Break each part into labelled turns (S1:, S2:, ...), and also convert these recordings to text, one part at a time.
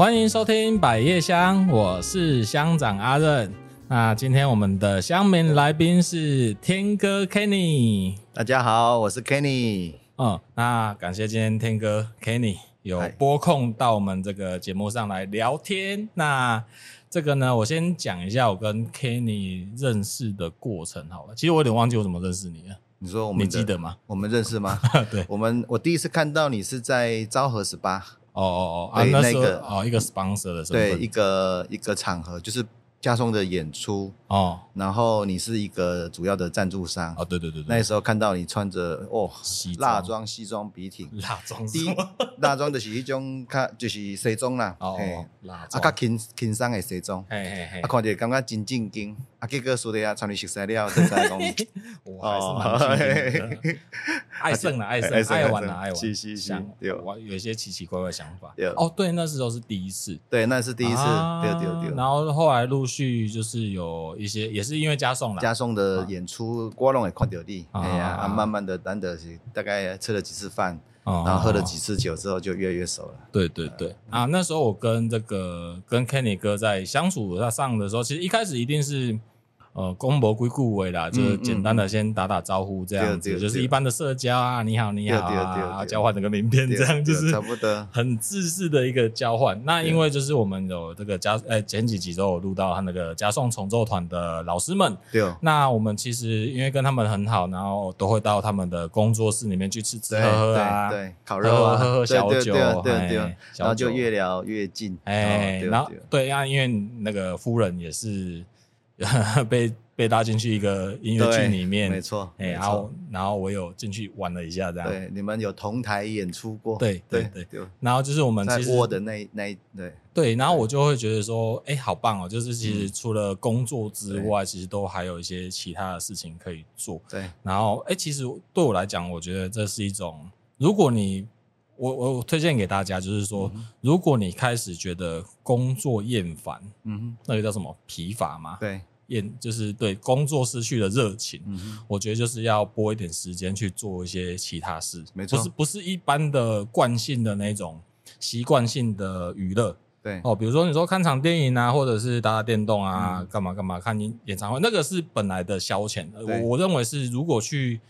S1: 欢迎收听百叶香，我是乡长阿任。那今天我们的乡民来宾是天哥 Kenny。
S2: 大家好，我是 Kenny。
S1: 嗯，那感谢今天天哥 Kenny 有拨空到我们这个节目上来聊天。那这个呢，我先讲一下我跟 Kenny 认识的过程好了。其实我有点忘记我怎么认识你了。
S2: 你说我们
S1: 你记得吗？
S2: 我们认识吗？
S1: 对，
S2: 我们我第一次看到你是在昭和十八。
S1: 哦哦哦，啊，那个哦，一个 sponsor 的身份，
S2: 对，一个一个场合，就是嘉颂的演出
S1: 哦，
S2: 然后你是一个主要的赞助商。
S1: 哦，对对对对，
S2: 那时候看到你穿着哦，
S1: 西
S2: 蜡装西装笔挺，
S1: 蜡装，
S2: 第一蜡装。就是一种较就是西装啦，
S1: 哦，
S2: 啊，较轻轻松的西装，
S1: 嘿嘿嘿，
S2: 啊，看着感觉真正经，啊，结果说的啊，穿你熟悉了，就知讲，
S1: 我还是蛮正经的，爱胜了，爱胜，爱玩了，爱玩，
S2: 是是是，
S1: 有我有一些奇奇怪怪的想法，哦，对，那时候是第一次，
S2: 对，那是第一次，对对对，
S1: 然后后来陆续就是有一些，也是因为加送啦，
S2: 加送的演出，我拢会看到你，哎呀，啊，慢慢的，难得是大概吃了几次饭，然后喝了几次酒之后，就越来越熟了。
S1: 对对对，啊，那时候我跟这个跟 Kenny 哥在相处他上的时候，其实一开始一定是。呃，公博归顾为啦，就是简单的先打打招呼这样子，就是一般的社交啊，你好你好啊，交换这个名片这样，就是
S2: 差不多
S1: 很自私的一个交换。那因为就是我们有这个加，呃，前几集都有录到他那个加送重奏团的老师们，
S2: 对。
S1: 那我们其实因为跟他们很好，然后都会到他们的工作室里面去吃吃喝喝啊，
S2: 对，烤肉啊，
S1: 喝喝小酒，
S2: 对对，然后就越聊越近，
S1: 哎，然后对啊，因为那个夫人也是。被被拉进去一个音乐剧里面，
S2: 没错，
S1: 哎，然后然后我有进去玩了一下，这样。
S2: 对，你们有同台演出过？
S1: 对对对。然后就是我们其实
S2: 握的那那对
S1: 对，然后我就会觉得说，哎，好棒哦！就是其实除了工作之外，其实都还有一些其他的事情可以做。
S2: 对。
S1: 然后，哎，其实对我来讲，我觉得这是一种，如果你我我推荐给大家，就是说，如果你开始觉得工作厌烦，嗯，那个叫什么疲乏吗？
S2: 对。
S1: 就是对工作失去了热情，嗯、我觉得就是要拨一点时间去做一些其他事，
S2: 没错，
S1: 不是不是一般的惯性的那种习惯性的娱乐，
S2: 对
S1: 哦，比如说你说看场电影啊，或者是打打电动啊，干、嗯、嘛干嘛看演唱会，那个是本来的消遣。我我认为是如果去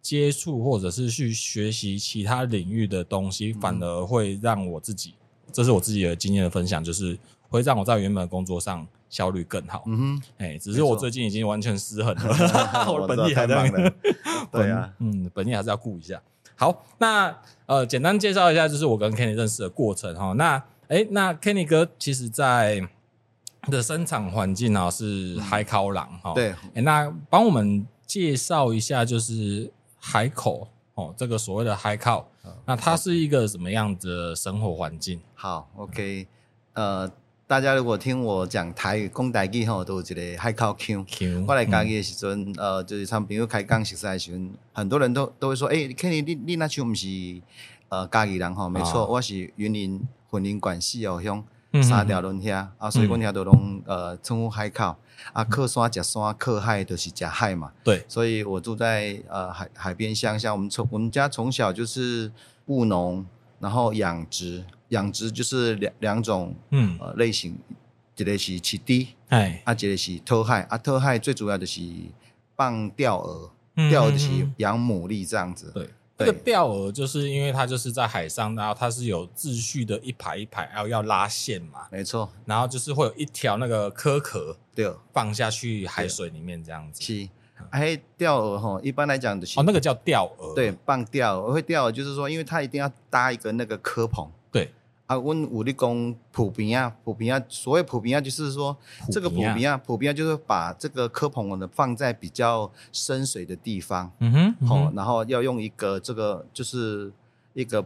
S1: 接触或者是去学习其他领域的东西，嗯、反而会让我自己，这是我自己的经验的分享，就是会让我在原本的工作上。效率更好，嗯哼，哎，只是我最近已经完全失衡了，我的本意还在，
S2: 对啊，
S1: 嗯，本意还是要顾一下。好，那呃，简单介绍一下，就是我跟 Kenny 认识的过程哈。那哎，那 Kenny 哥其实在的生产环境呢是海口郎哈，
S2: 对，
S1: 哎，那帮我们介绍一下，就是海口哦，这个所谓的海口，那它是一个什么样的生活环境？
S2: 好，OK，呃。大家如果听我讲台语、讲台语吼，都有一个海口腔。我来嘉义的时阵，呃，就是参朋友开讲熟悉的时阵，很多人都都会说，诶、欸，肯定你你那区不是呃嘉义人吼？没错，我是云林云林县四后乡三条轮遐啊，所以阮遐都拢呃称呼海口啊，靠山食山，靠海就是食海嘛。
S1: 对，
S2: 所以我住在呃海海边乡下，我们从我们家从小就是务农，然后养殖。养殖就是两两种，嗯，呃，类型，一个是起低，哎，啊，一个是讨海，啊，讨海最主要的是放钓饵，钓饵就是养牡蛎这样子。
S1: 对，这个钓饵就是因为它就是在海上，然后它是有秩序的一排一排，然后要拉线嘛，
S2: 没错，
S1: 然后就是会有一条那个壳壳，对，放下去海水里面这样子。
S2: 是，哎，钓饵哈，一般来讲的是
S1: 哦，那个叫钓饵，
S2: 对，放钓饵会钓饵，就是说，因为它一定要搭一个那个壳棚。啊，阮有咧讲铺边啊，普平啊，所谓普平啊，就是说这个普平啊，普平啊，就是把这个科棚呢放在比较深水的地方，嗯哼，好、嗯，然后要用一个这个就是一个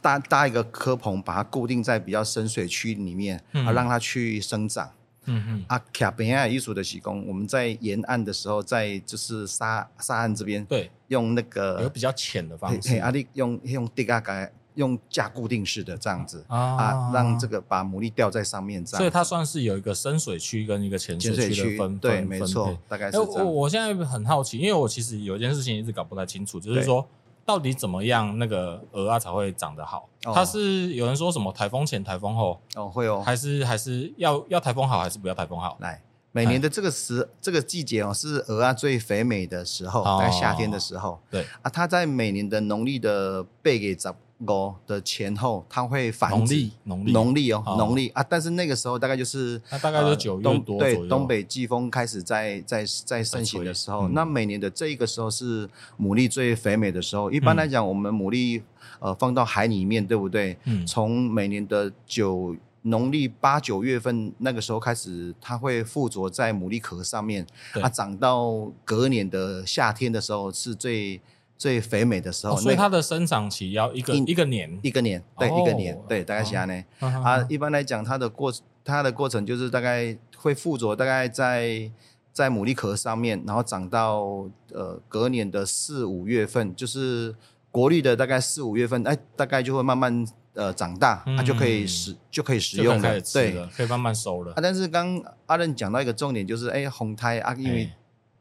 S2: 搭搭一个科棚，把它固定在比较深水区里面，啊，让它去生长，嗯哼，啊，卡边啊，艺术的施工，我们在沿岸的时候，在就是沙沙岸这边，
S1: 对，
S2: 用那个
S1: 有比较浅的方式，
S2: 啊，你用用地嘎嘎。用架固定式的这样子啊，啊，让这个把牡蛎吊在上面这样，
S1: 所以它算是有一个深水区跟一个浅水区的分，
S2: 对，没错，大概是这样。
S1: 我我现在很好奇，因为我其实有一件事情一直搞不太清楚，就是说到底怎么样那个鹅啊才会长得好？哦、它是有人说什么台风前、台风后？
S2: 哦会哦，
S1: 还是还是要要台风好还是不要台风好？
S2: 来，每年的这个时这个季节哦，是鹅啊最肥美的时候，在、哦、夏天的时候。
S1: 对。
S2: 啊，它在每年的农历的八月十五的前后，它会繁殖。农历
S1: 农历
S2: 农历哦，农历、哦、啊，但是那个时候大概就是
S1: 它大概是九月多
S2: 对，东北季风开始在在在盛行的时候、嗯，那每年的这一个时候是牡蛎最肥美的时候。一般来讲，我们牡蛎呃放到海里面，对不对？嗯。从每年的九农历八九月份那个时候开始，它会附着在牡蛎壳上面，它长到隔年的夏天的时候是最。最肥美的时候，
S1: 哦、所以它的生长期要一个一,一个年，
S2: 一个年，对，哦、一个年，对，大概是这样呢。啊，一般来讲，它的过它的过程就是大概会附着，大概在在牡蛎壳上面，然后长到呃隔年的四五月份，就是国历的大概四五月份，哎，大概就会慢慢呃长大，它、嗯啊、就可以食就可以食用了，对，
S1: 可以慢慢收了。
S2: 啊，但是刚阿任讲到一个重点，就是哎，红胎啊，因为。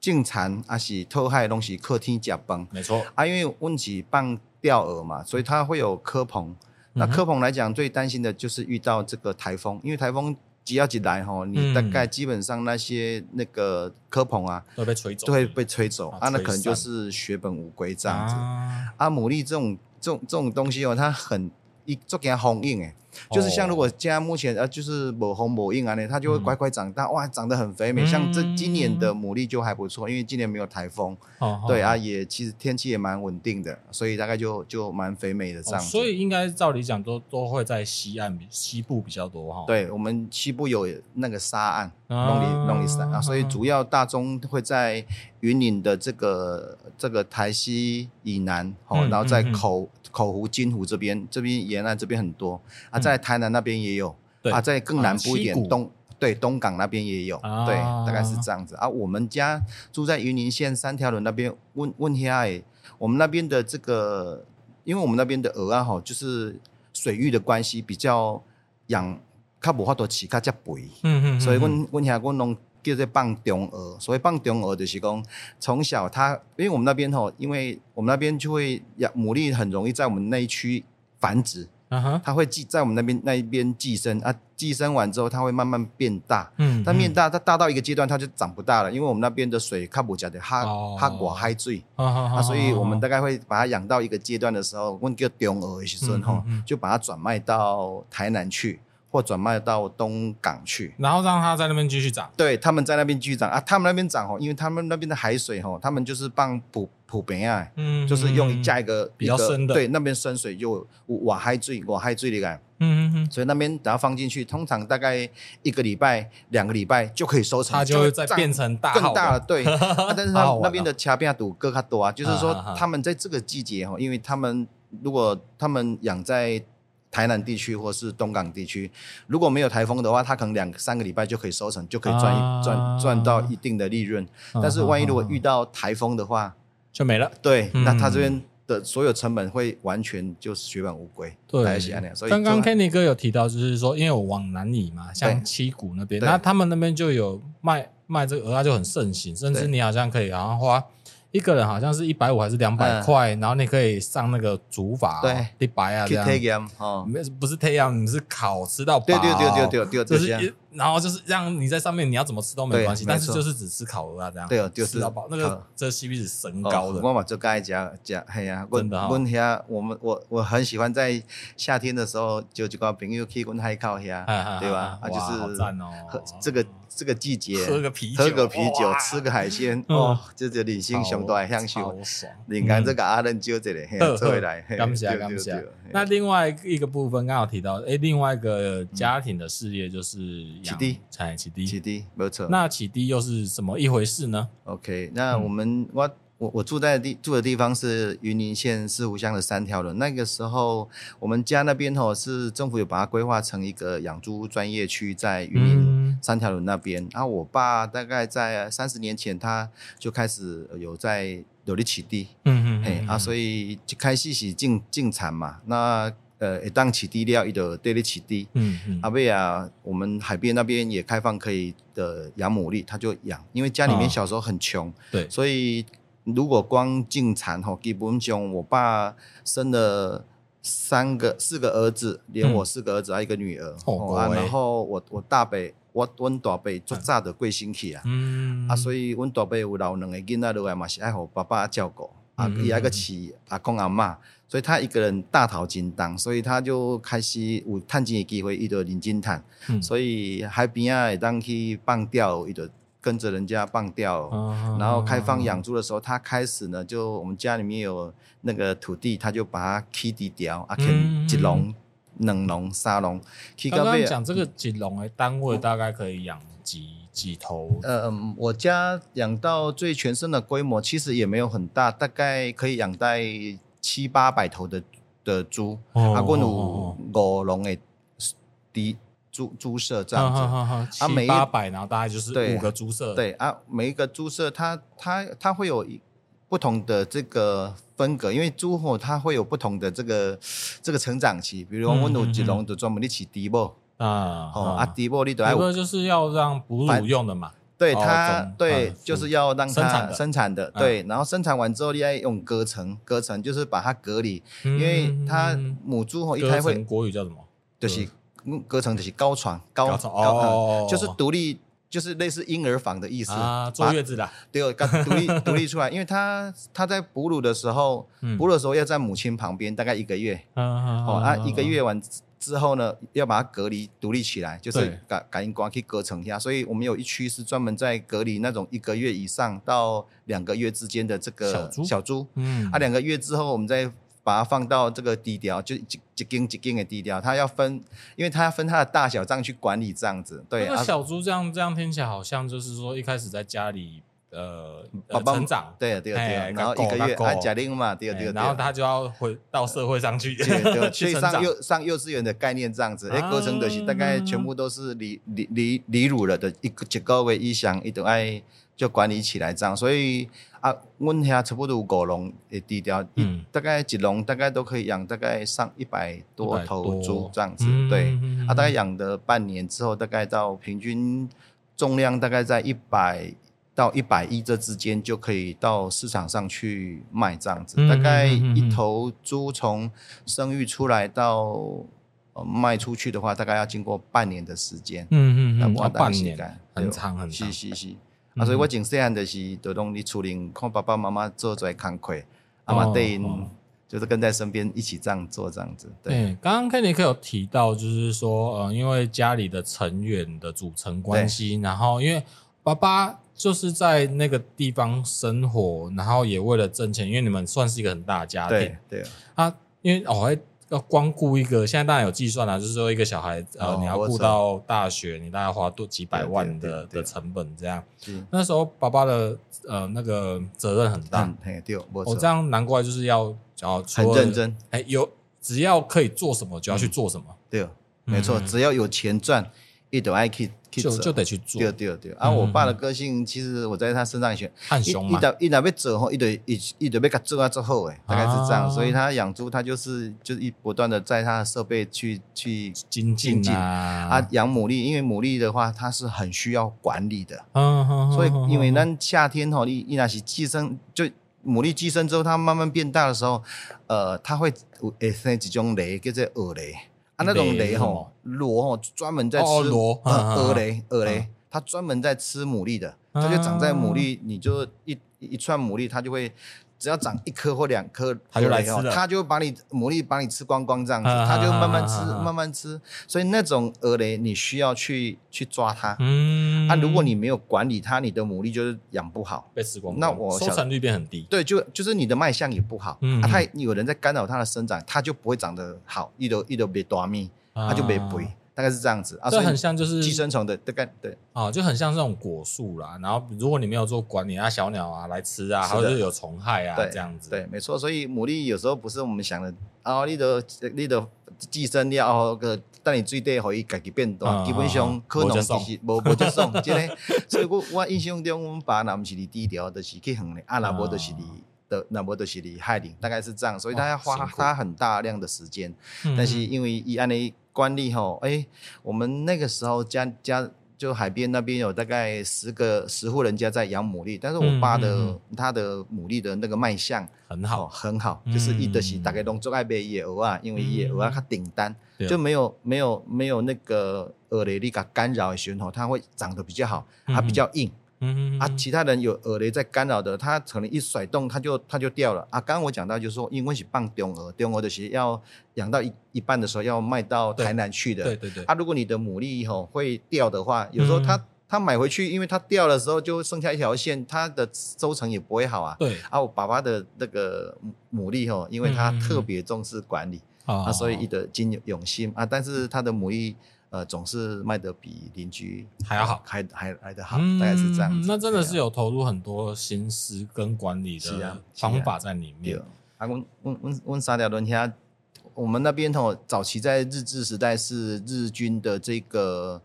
S2: 进产还是偷害的东西，客厅甲崩，
S1: 没错。
S2: 啊，因为问题放钓饵嘛，所以它会有磕棚、嗯。那磕棚来讲，最担心的就是遇到这个台风，因为台风只要一来吼，你大概基本上那些那个磕棚啊，
S1: 都被吹走，
S2: 都会被吹走啊，啊，那可能就是血本无归这样子。啊，啊牡蛎这种这种这种东西哦，它很一做给它封印诶。就是像如果现在目前呃就是某红某硬啊呢，它就会乖乖长大，嗯、哇，长得很肥美。像这今年的牡蛎就还不错，因为今年没有台风，哦、对啊，也其实天气也蛮稳定的，所以大概就就蛮肥美的这样、哦。所
S1: 以应该照理讲都都会在西岸西部比较多哈、哦。
S2: 对，我们西部有那个沙岸，弄里弄里山啊，所以主要大宗会在云岭的这个这个台西以南，哦，嗯、然后在口。口湖、金湖这边，这边沿岸这边很多啊，在台南那边也有，啊，在更南部一点，啊、东对东港那边也有，啊，对，大概是这样子。啊。我们家住在云林县三条仑那边，问问下哎，我们那边的这个，因为我们那边的鹅啊，哈，就是水域的关系，比较养，较无法度饲，较加肥，嗯嗯，所以问问下我弄。叫做放中鹅，所以放中鹅就是讲，从小它，因为我们那边吼，因为我们那边就会养牡蛎，很容易在我们那一区繁殖，它会寄在我们那边那一边寄生啊，寄生完之后，它会慢慢变大，嗯，它变大，它大到一个阶段，它就长不大了，因为我们那边的水靠不加的哈哈寡海水，啊，所以我们大概会把它养到一个阶段的时候，我们叫中鹅的时候，就把它转卖到台南去。或转卖到东港去，
S1: 然后让它在那边继续长。
S2: 对，他们在那边继续长啊，他们那边长哦，因为他们那边的海水哦，他们就是放普普边啊，嗯，就是用加一个
S1: 比较深的，
S2: 对，那边深水就瓦海最，瓦海最的感，嗯嗯嗯，所以那边等它放进去，通常大概一个礼拜、两个礼拜就可以收成，
S1: 它就会再变成大
S2: 更大了，对。啊、但是它那边的卡边赌更加多啊，就是说他们在这个季节哈，因为他们如果他们养在。台南地区或是东港地区，如果没有台风的话，它可能两三个礼拜就可以收成，就可以赚一赚赚到一定的利润。但是万一如果遇到台风的话，
S1: 就没了。
S2: 对，那它这边的所有成本会完全就是血本无归。
S1: 对，所以刚刚 Kenny 哥有提到，就是说，因为我往南移嘛，像七股那边，那他们那边就有卖卖这个蚵仔就很盛行，甚至你好像可以好像花。一个人好像是一百五还是两百块，然后你可以上那个竹筏，对，一百啊这样，哦，没不是太阳，你是烤吃到饱，对对对对对对，就是然后就是让你在上面，你要怎么吃都没关系，但是就是只吃烤鹅啊这样，对，就吃到饱，那个这 CP 值神高的。我嘛就该讲讲，嘿呀，真的哈，问下我们我我很喜欢在夏天的时候就几个朋友去温海口遐，对吧？啊，就是这个。这个季节喝个啤酒，喝个啤酒，吃个海鲜，哦，这就人生上大享受。你看这个阿伦就这里，这回来，感谢感谢。那另外一个部分刚好提到，哎，另外一个家庭的事业就是养起滴，起低，起滴，没错。那起低又是怎么一回事呢？OK，那我们我。我我住在地住的地方是云林县四湖乡的三条仑。那个时候，我们家那边吼是政府有把它规划成一个养猪专业区，在云林三条仑那边。然后我爸大概在三十年前，他就开始有在努力起地，嗯嗯，哎啊，所以就开始是进进产嘛。那呃，一旦起地料，一就对得起地，嗯嗯。阿贝啊，我们海边那边也开放可以的养牡蛎，他就养，因为家里面小时候很穷，对，所以。
S2: 如果光进产吼，基本上我爸生了三个、四个儿子，连我四个儿子还有一个女儿，嗯哦啊、然后我我大伯，我阮大伯做早的过身去啊，嗯、啊，所以阮大伯有留两个囡仔落来嘛，是爱互爸爸照顾，啊，伊还个饲阿公阿嬷，所以他一个人大头金当，所以他就开始有趁钱的机会，伊就认真趁，嗯、所以海边啊会当去放钓，伊就。跟着人家放钓，哦、然后开放养猪的时候，他开始呢，就我们家里面有那个土地，他就把它起地掉，啊，开一笼、两笼、三笼。
S1: 刚刚讲这个几笼的单位大概可以养几几头？
S2: 呃，我家养到最全身的规模，其实也没有很大，大概可以养在七八百头的的猪。哦、啊，我有五笼的地。猪猪舍这样子，啊，
S1: 七八百，然后大概就是五个猪舍。
S2: 对啊，每一个猪舍它它它会有不同的这个风格，因为猪吼它会有不同的这个这个成长期。比如我们有一笼就专门你起猪母啊，哦啊猪母你都要，
S1: 就是要让哺乳用的嘛。
S2: 对它对，就是要让它生产的。对，然后生产完之后你要用隔层，隔层就是把它隔离，因为它母猪吼一开会
S1: 国语叫什么？
S2: 就是。隔层就是高床，高高哦，就是独立，就是类似婴儿房的意思
S1: 啊，坐月子的，
S2: 对，刚独立独立出来，因为他他在哺乳的时候，哺乳的时候要在母亲旁边，大概一个月，哦啊，一个月完之后呢，要把它隔离独立起来，就是感感应光去隔层一下，所以我们有一区是专门在隔离那种一个月以上到两个月之间的这个小猪，小猪，嗯，啊，两个月之后我们再。把它放到这个低调，就一一斤一斤的低调，它要分，因为它要分它的大小这样去管理这样子。对，
S1: 那小猪这样这样听起来好像就是说一开始在家里呃成长，
S2: 对对对，然后一个月啊假定嘛，对对对，
S1: 然后他就要回到社会上去，对
S2: 去上幼上幼稚园的概念这样子，哎，过程的是大概全部都是离离离离乳了的一个一个月以上，一定爱就管理起来这样，所以。啊，阮遐差不多有五笼的低调，嗯，大概一笼大概都可以养大概上一百多头猪这样子，对，啊，大概养的半年之后，大概到平均重量大概在一百到一百一这之间，就可以到市场上去卖这样子。大概一头猪从生育出来到卖出去的话，大概要经过半年的时间。
S1: 嗯嗯嗯，半年，很长很长。是是是。
S2: 啊，所以我从细汉就是都拢伫厝里看爸爸妈妈做在工课，阿妈对，就是跟在身边一起这样做这样子。对，
S1: 刚刚 Kenneth 有提到，就是说，呃，因为家里的成员的组成关系，然后因为爸爸就是在那个地方生活，然后也为了挣钱，因为你们算是一个很大的家庭。
S2: 对，对
S1: 啊，因为哦。要光顾一个，现在当然有计算了，就是说一个小孩，呃，你要顾到大学，你大概花多几百万的的成本这样。那时候爸爸的呃那个责任很大，我这样难怪就是要要
S2: 很认真。
S1: 哎，有只要可以做什么就要去做什么。
S2: 对，没错，只要有钱赚，一定爱去。
S1: 就就得去做，
S2: 对对对。啊，我爸的个性，其实我在他身上学，
S1: 很凶嘛。
S2: 一到一到要做吼，一堆一一堆要给做啊做好诶，大概是这样。所以他养猪，他就是就是一不断的在他的设备去去
S1: 精进啊。
S2: 啊，养牡蛎，因为牡蛎的话，它是很需要管理的。嗯，所以因为咱夏天吼，你一那是寄生，就牡蛎寄生之后，它慢慢变大的时候，呃，它会会生几种雷，叫做蛾雷。啊，那种雷吼，螺吼，专门在吃
S1: 螺，
S2: 蛾雷，蛾雷，它专门在吃牡蛎的，它就长在牡蛎，你就一一串牡蛎，它就会。只要长一颗或两颗，
S1: 它就来吃了。
S2: 它就会把你牡蛎把你吃光光这样子，它就慢慢吃，慢慢吃。所以那种蛾雷，你需要去去抓它。嗯，啊，如果你没有管理它，你的牡蛎就是养不好，
S1: 被吃光。那我收成率变很低。
S2: 对，就就是你的卖相也不好。嗯，它有人在干扰它的生长，它就不会长得好，一朵一朵别大米，它就别肥。大概是这样子啊，
S1: 这很像就是
S2: 寄生虫的大概对
S1: 啊，就很像这种果树啦。然后如果你没有做管理啊，小鸟啊来吃啊，或者是有虫害啊，这样子。
S2: 对，没错。所以牡蛎有时候不是我们想的啊，你的你的寄生了个，但你最低可以自己变大，基本上可能就是无无接送，真的。所以我我印象中，我们爸那不是离低调，就是去远的，啊那无就是离的，那无就是离海里，大概是这样。所以他要花他很大量的时间，但是因为伊安尼。管理吼，哎，我们那个时候家家就海边那边有大概十个十户人家在养牡蛎，但是我爸的、嗯嗯嗯、他的牡蛎的那个卖相
S1: 很好，
S2: 哦、很好，嗯、就是一的是大概都做爱卖野鹅啊，因为野鹅啊它顶单，嗯、就没有没有没有那个蚵雷力噶干扰的时候，它会长得比较好，它比较硬。嗯嗯啊，其他人有耳雷在干扰的，他可能一甩动，他就他就掉了啊。刚刚我讲到就是说，因为是放中鹅，中鹅的是要养到一一半的时候要卖到台南去的。
S1: 对对对。
S2: 啊，如果你的牡蛎吼会掉的话，有时候它它买回去，因为它掉的时候就剩下一条线，它的收成也不会好啊。
S1: 对。
S2: 啊，我爸爸的那个牡蛎吼，因为他特别重视管理啊，所以一的经用心啊，但是他的牡蛎。呃，总是卖的比邻居
S1: 还要好，
S2: 还还来得好，嗯、大概是这样子。
S1: 那真的是有投入很多心思跟管理的方法在里面。
S2: 啊，问问问问沙条仑下，我们那边哦早期在日治时代是日军的这个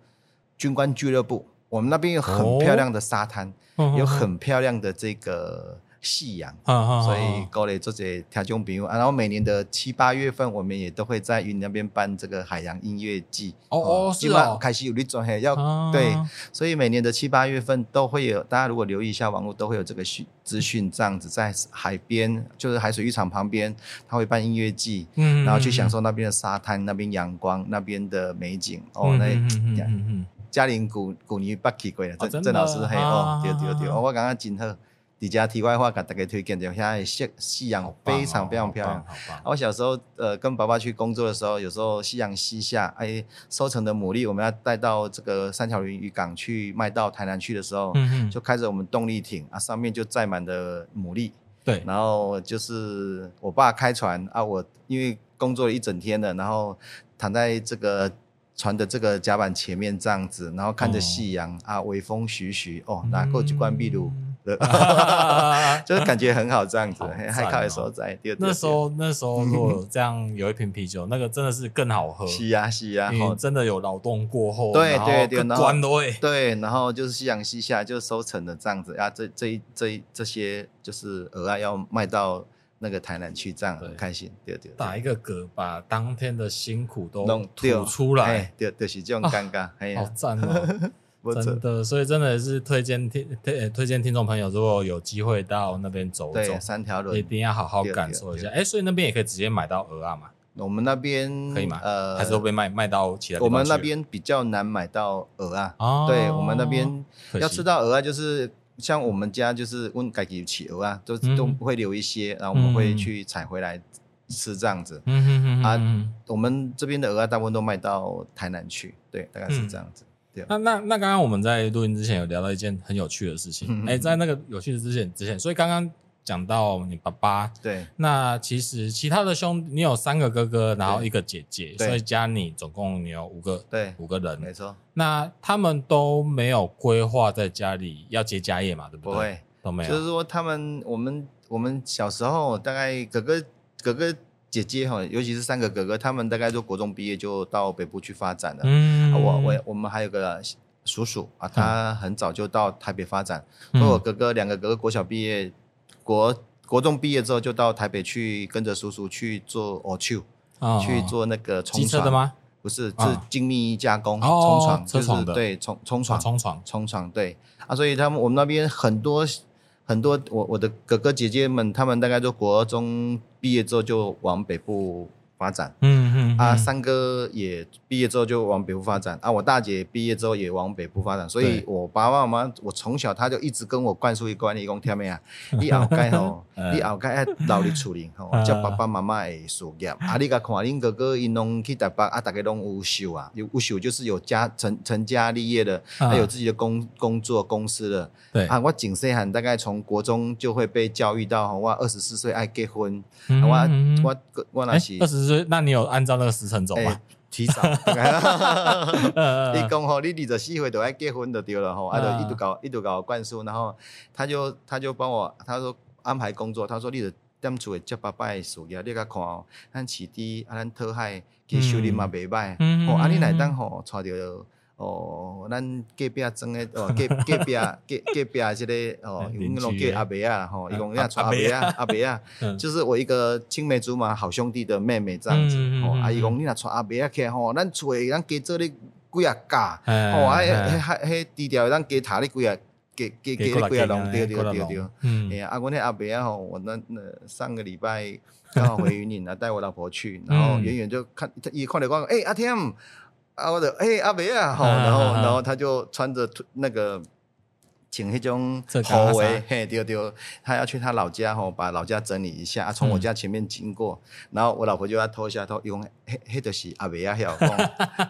S2: 军官俱乐部，我们那边有很漂亮的沙滩，哦、有很漂亮的这个。夕阳，所以高磊做这些听众朋友啊，然后每年的七八月份，我们也都会在云南那边办这个海洋音乐季。
S1: 哦哦，是哦，
S2: 开始有你做嘿，要对，所以每年的七八月份都会有，大家如果留意一下网络，都会有这个讯资讯，这样子在海边，就是海水浴场旁边，他会办音乐季，嗯，然后去享受那边的沙滩、那边阳光、那边的美景。哦，那嘉陵古古尼巴奇贵了，郑郑老师嘿哦，对对对，我刚刚真好。底下题外话，给大家推荐一下，现在夕夕阳非常非常漂亮。我小时候呃跟爸爸去工作的时候，有时候夕阳西下，哎，收成的牡蛎我们要带到这个三条渔港去卖到台南去的时候，嗯、就开着我们动力艇啊，上面就载满了牡蛎。对，然后就是我爸开船啊，我因为工作了一整天了，然后躺在这个船的这个甲板前面这样子，然后看着夕阳、哦、啊，微风徐徐哦，那过去关闭路。就是感觉很好，这样子，还靠的时候在。
S1: 那时候，那时候如果这样有一瓶啤酒，那个真的是更好喝。
S2: 是啊，是啊，
S1: 因为真的有劳动过后，
S2: 对对对，
S1: 然后
S2: 对，然后就是夕阳西下就收成的这样子啊，这这这这些就是额外要卖到那个台南去，这样很开心。对对，
S1: 打一个嗝，把当天的辛苦都吐出来，
S2: 对，就是这种尴尬，
S1: 好赞哦。真的，所以真的是推荐听推推荐听众朋友，如果有机会到那边走走，
S2: 三条轮
S1: 一定要好好感受一下。哎，所以那边也可以直接买到鹅啊嘛？
S2: 我们那边
S1: 可以吗？呃，还是会被卖卖到其他？
S2: 我们那边比较难买到鹅啊。哦，对，我们那边要吃到鹅啊，就是像我们家就是问自己起蚵仔，都都会留一些，然后我们会去采回来吃这样子。嗯嗯嗯啊，我们这边的鹅啊大部分都卖到台南去，对，大概是这样子。
S1: 那那那刚刚我们在录音之前有聊到一件很有趣的事情，哎、欸，在那个有趣的之前之前，所以刚刚讲到你爸爸，
S2: 对，
S1: 那其实其他的兄，你有三个哥哥，然后一个姐姐，所以加你总共你有五个，
S2: 对，
S1: 五个人，
S2: 没错。
S1: 那他们都没有规划在家里要接家业嘛，对不对？
S2: 不会，
S1: 都没有。
S2: 就是说他们，我们我们小时候大概哥哥哥哥。姐姐哈，尤其是三个哥哥，他们大概都国中毕业就到北部去发展了。嗯，我我我们还有个叔叔啊，他很早就到台北发展。嗯，我哥哥两个哥哥国小毕业，国国中毕业之后就到台北去跟着叔叔去做哦，去去做那个冲床。的吗？不是，是精密加工冲床，就是对冲冲床。冲床。冲床对。啊，所以他们我们那边很多。很多我我的哥哥姐姐们，他们大概都国中毕业之后就往北部发展，嗯嗯，嗯。啊，三哥也毕业之后就往北部发展，啊，我大姐毕业之后也往北部发展，所以我爸爸妈妈，我从小他就一直跟我灌输一个观念，讲听没啊？你后盖吼，你后盖要劳力处理吼，叫爸爸妈妈的事业。啊，你甲看恁哥哥因拢去台北，啊，大家拢优秀啊，有优秀就是有家成成家立业的，还有自己的工工作公司的。对。啊，我景细汉大概从国中就会被教育到，我二十四岁爱结婚，我我我那是二十。
S1: 那你有按照那个时辰走吗？
S2: 提早。你讲吼，你二十四岁就爱结婚就对了吼，啊，就一直搞一直搞灌输，然后他就他就帮我，他说安排工作，他说你得踮厝诶接爸爸诶事业，你甲看哦，咱市地啊，咱讨海去收入嘛袂歹，吼，啊，你来当吼带着。哦，咱隔壁装诶，哦，隔 隔壁隔隔壁这个哦，因为拢叫阿伯啊，吼，伊讲要娶阿伯啊，阿伯啊，就是我一个青梅竹马好兄弟的妹妹这样子，哦，阿姨讲你若娶阿伯啊去吼，咱厝诶，咱加做咧几啊架，哦，还还还还低调，咱给塔哩几啊，给给给哩几啊龙，对对对对，嗯，哎呀，啊，我那阿伯啊，吼，我那那上个礼拜刚好回云岭啊，带我老婆去，然后远远就看，一看到我，哎，阿天，啊，我的，哎，阿伯啊，吼，然后然后他就穿着那个。请那种后卫，嘿，丢丢，他要去他老家吼，把老家整理一下，从我家前面经过，然后我老婆就要脱下头，伊讲，嘿，嘿，就是阿伯啊，晓 讲，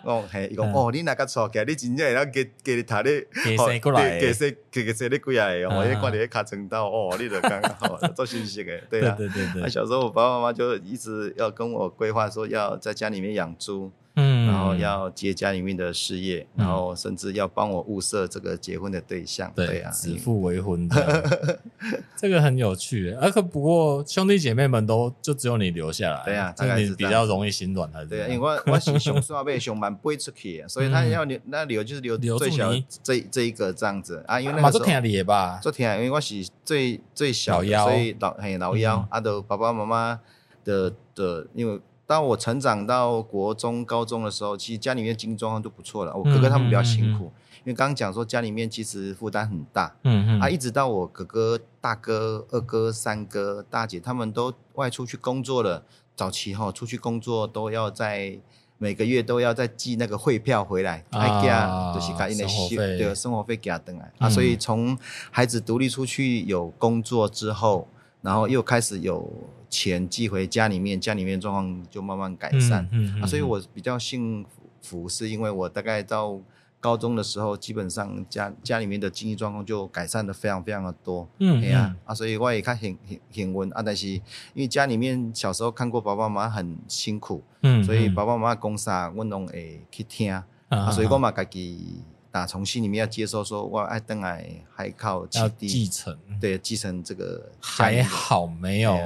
S2: 讲嘿，伊讲，哦，你那个错，其实你真正要给给你他的，给谁过来？给谁？给给谁的过来？我一挂你卡成道，哦，你就刚刚好做信息的，对啊，对对对。小时候我爸爸妈妈就一直要跟我规划说，要在家里面养猪。嗯，然后要接家里面的事业，然后甚至要帮我物色这个结婚的对象，对啊，
S1: 指腹为婚的，这个很有趣。而可不过兄弟姐妹们都就只有你留下来，
S2: 对啊，
S1: 大概是比较容易心软还是？
S2: 对啊，因为我我是熊双倍熊蛮不会出去，所以他要留那留就是留最小这这一个这样子。啊，因为那个时候做
S1: 天吧，
S2: 做天，因为我是最最小，所以老嘿老幺啊，都爸爸妈妈的的因为。当我成长到国中、高中的时候，其实家里面经济状况都不错了。我哥哥他们比较辛苦，嗯嗯嗯、因为刚刚讲说家里面其实负担很大。嗯嗯。啊，一直到我哥哥、大哥、二哥、三哥、大姐他们都外出去工作了。早期哈，出去工作都要在每个月都要再寄那个汇票回来，还加、啊、就是给因的生活费，对，生活费给他等来。嗯、啊，所以从孩子独立出去有工作之后，然后又开始有。钱寄回家里面，家里面状况就慢慢改善。嗯啊，所以我比较幸福，是因为我大概到高中的时候，基本上家家里面的经济状况就改善的非常非常的多。嗯，对啊，啊，所以我也看很很很稳啊。但是因为家里面小时候看过爸爸妈妈很辛苦，嗯，所以爸爸妈妈讲啥，我拢会去听。啊，啊，所以我嘛自己。打从心里面要接受，说哇，爱登爱还靠
S1: 继继承，
S2: 对，继承这个
S1: 还好没有，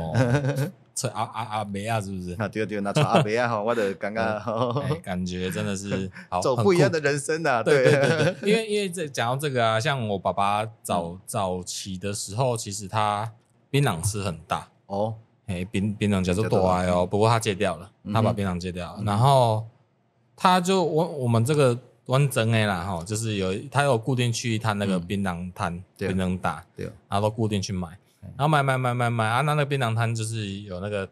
S1: 这阿阿阿梅亚是不是？
S2: 啊，对对，那从阿梅亚哈，我的刚刚
S1: 感觉真的是
S2: 走不一样的人生呐，
S1: 对对对，因为因为这讲到这个啊，像我爸爸早早期的时候，其实他槟榔吃很大。哦，哎，槟槟榔叫做多爱哦，不过他戒掉了，他把槟榔戒掉了，然后他就我我们这个。端正的啦吼，就是有他有固定去他那个槟榔摊，槟榔打，对，然后都固定去买，然后买买买买买啊，那那个槟榔摊就是有那个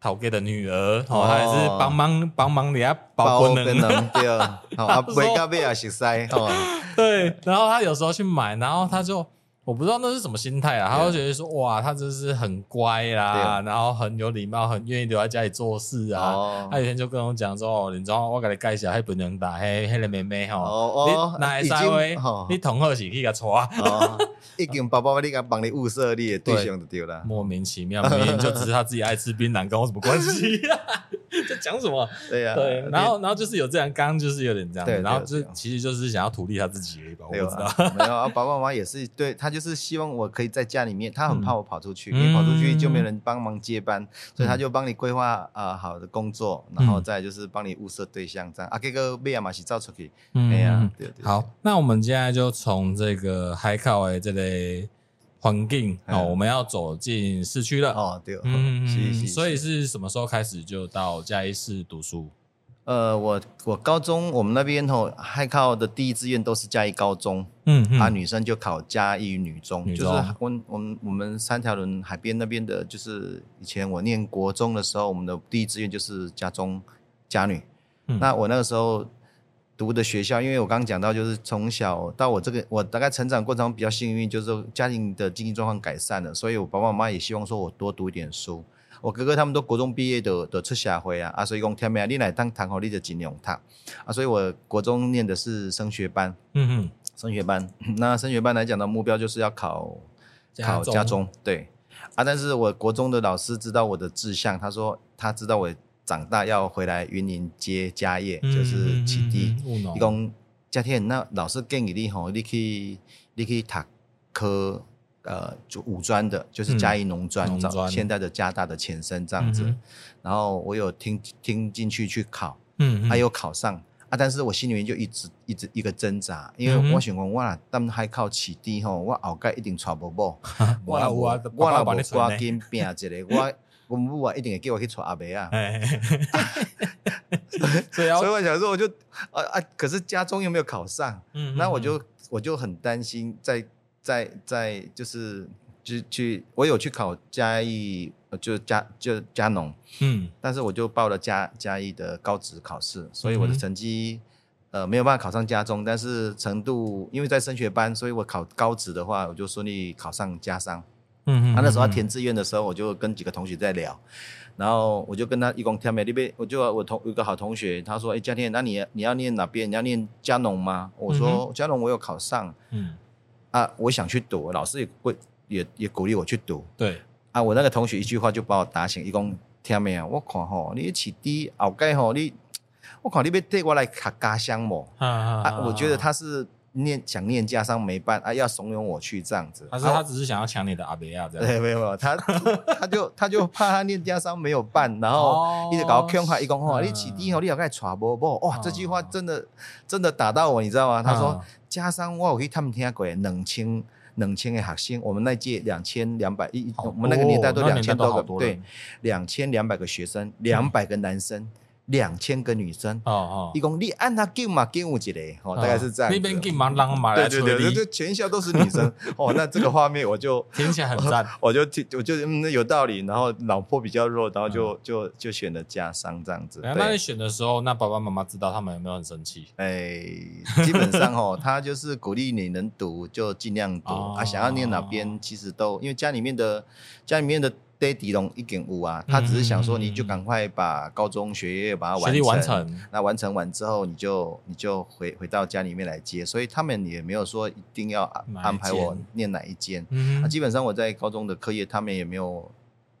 S1: 陶哥的女儿，哦，还是帮忙帮忙人家包槟榔，对，啊，
S2: 买到尾也熟悉，
S1: 对，然后他有时候去买，然后他就。我不知道那是什么心态啊，他会觉得说哇，他真是很乖啦，然后很有礼貌，很愿意留在家里做事啊。他有一天就跟我讲说，你知道我给你介绍还不能打，嘿，嘿个妹妹哈，你哪三位？你同学是去个抓，
S2: 已经爸爸你个帮你物色你的对象就对了。
S1: 莫名其妙，明明就只是他自己爱吃槟榔，跟我什么关系啊？在讲什么？对呀，对，然后然后就是有这样，刚刚就是有点这样，然后就其实就是想要图利他自己而已吧，我不知道。
S2: 没有啊，爸爸妈妈也是对他。就是希望我可以在家里面，他很怕我跑出去，你跑出去就没人帮忙接班，所以他就帮你规划啊好的工作，然后再就是帮你物色对象这样。啊，这个贝亚马西造出去，哎呀，对对。
S1: 好，那我们现在就从这个海口的这类环境哦，我们要走进市区了。哦，对，嗯，所以是什么时候开始就到嘉义市读书？
S2: 呃，我我高中我们那边吼，海口的第一志愿都是嘉义高中，嗯，嗯啊，女生就考嘉义女中，女中就是我我们我们三条轮海边那边的，就是以前我念国中的时候，我们的第一志愿就是嘉中嘉女。嗯、那我那个时候读的学校，因为我刚刚讲到，就是从小到我这个，我大概成长过程中比较幸运，就是家庭的经济状况改善了，所以我爸爸妈妈也希望说我多读一点书。我哥哥他们都国中毕业的，都出社会啊，啊，所以讲天命，你来当堂口，你就尽量读。啊，所以我国中念的是升学班，嗯哼，升学班，那升学班来讲的目标就是要考考家中，对，啊，但是我国中的老师知道我的志向，他说他知道我长大要回来云林接家业，就是起地，一讲嘉天，那老师建议你吼，你去你去读科。呃，就五专的，就是嘉义农专，现在的加大的前身这样子。然后我有听听进去去考，嗯，还有考上。啊，但是我心里面就一直一直一个挣扎，因为我想讲哇，他们还靠起低吼，我后盖一定娶不某，我我我我无赶紧拼一个，我我母啊一定会叫我去娶阿伯啊。所以所以我想说，我就啊啊，可是家中又没有考上，嗯，那我就我就很担心在，在在在就是就去，我有去考嘉义，就嘉就嘉农，嗯，但是我就报了嘉嘉义的高职考试，所以我的成绩。呃，没有办法考上嘉中，但是程度因为在升学班，所以我考高职的话，我就顺利考上嘉商。嗯嗯。他、啊、那时候他填志愿的时候，我就跟几个同学在聊，然后我就跟他一共填没那边，我就我同有个好同学，他说：“哎，嘉天，那你你要念哪边？你要念嘉农吗？”我说：“嘉农我有考上。”嗯。啊，我想去读，老师也会也也鼓励我去读。对。啊，我那个同学一句话就把我打醒，一共听没有？我看吼，你起低后盖吼你。我看你要带我来卡家乡模啊，我觉得他是念想念家乡没办啊，要怂恿我去这样子。
S1: 他说他只是想要抢你的阿伯亚这样。
S2: 对，没有没有，他他就他就怕他念家商没有办，然后一直搞 Q 他，一讲话你起低哦你要该传播不？哇，这句话真的真的打到我，你知道吗？他说家乡我有去他们听过，冷清两千个学生，我们那届两千两百一，我们那个年代都两千多个，对，两千两百个学生，两百个男生。两千个女生哦哦，一共你按他给嘛给我几嘞哦，大概是这样。那边给嘛让嘛来对对对，全校都是女生 哦。那这个画面我就
S1: 听起来很赞，
S2: 我就听我就嗯有道理。然后老婆比较弱，然后就就就选了家商这样子。
S1: 那你选的时候，那爸爸妈妈知道他们有没有很生气？
S2: 哎，基本上哦，他就是鼓励你能读就尽量读啊，想要念哪边其实都因为家里面的家里面的。爹地龙一点五啊，他只是想说，你就赶快把高中学业把它完成，完成，那完成完之后，你就你就回回到家里面来接，所以他们也没有说一定要安排我念哪一间。那、啊、基本上我在高中的课业，他们也没有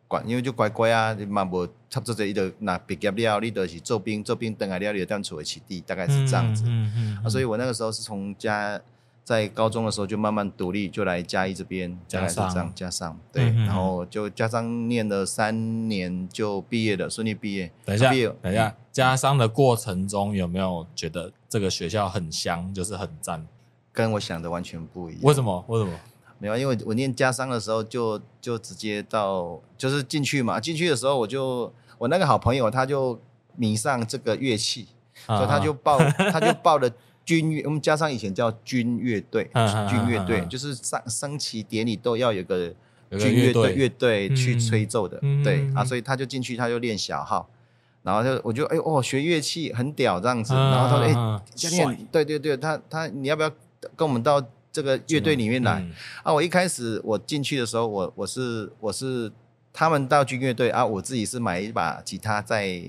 S2: 管，因为就乖乖啊，你嘛无差不多这一个那毕业了，你就是做兵，做兵等下了，你就当处为起地，大概是这样子。嗯嗯，啊，所以我那个时候是从家。在高中的时候就慢慢独立，就来嘉义这边，大概是这样，嘉商对，嗯、然后就加上念了三年就毕业了，顺利毕业。
S1: 等一下，等一下，加上的过程中有没有觉得这个学校很香，就是很赞？
S2: 跟我想的完全不一样。
S1: 为什么？为什么？
S2: 没有，因为我念加商的时候就就直接到就是进去嘛，进去的时候我就我那个好朋友他就迷上这个乐器，所以他就报他就报了。军乐，我们加上以前叫军乐队，军乐队就是上升旗典礼都要有个军乐队乐队。去吹奏的，对啊，所以他就进去，他就练小号，然后就我就哎哦，学乐器很屌这样子，然后他说哎，教练，对对对，他他你要不要跟我们到这个乐队里面来？啊？我一开始我进去的时候，我我是我是他们到军乐队啊，我自己是买一把吉他在。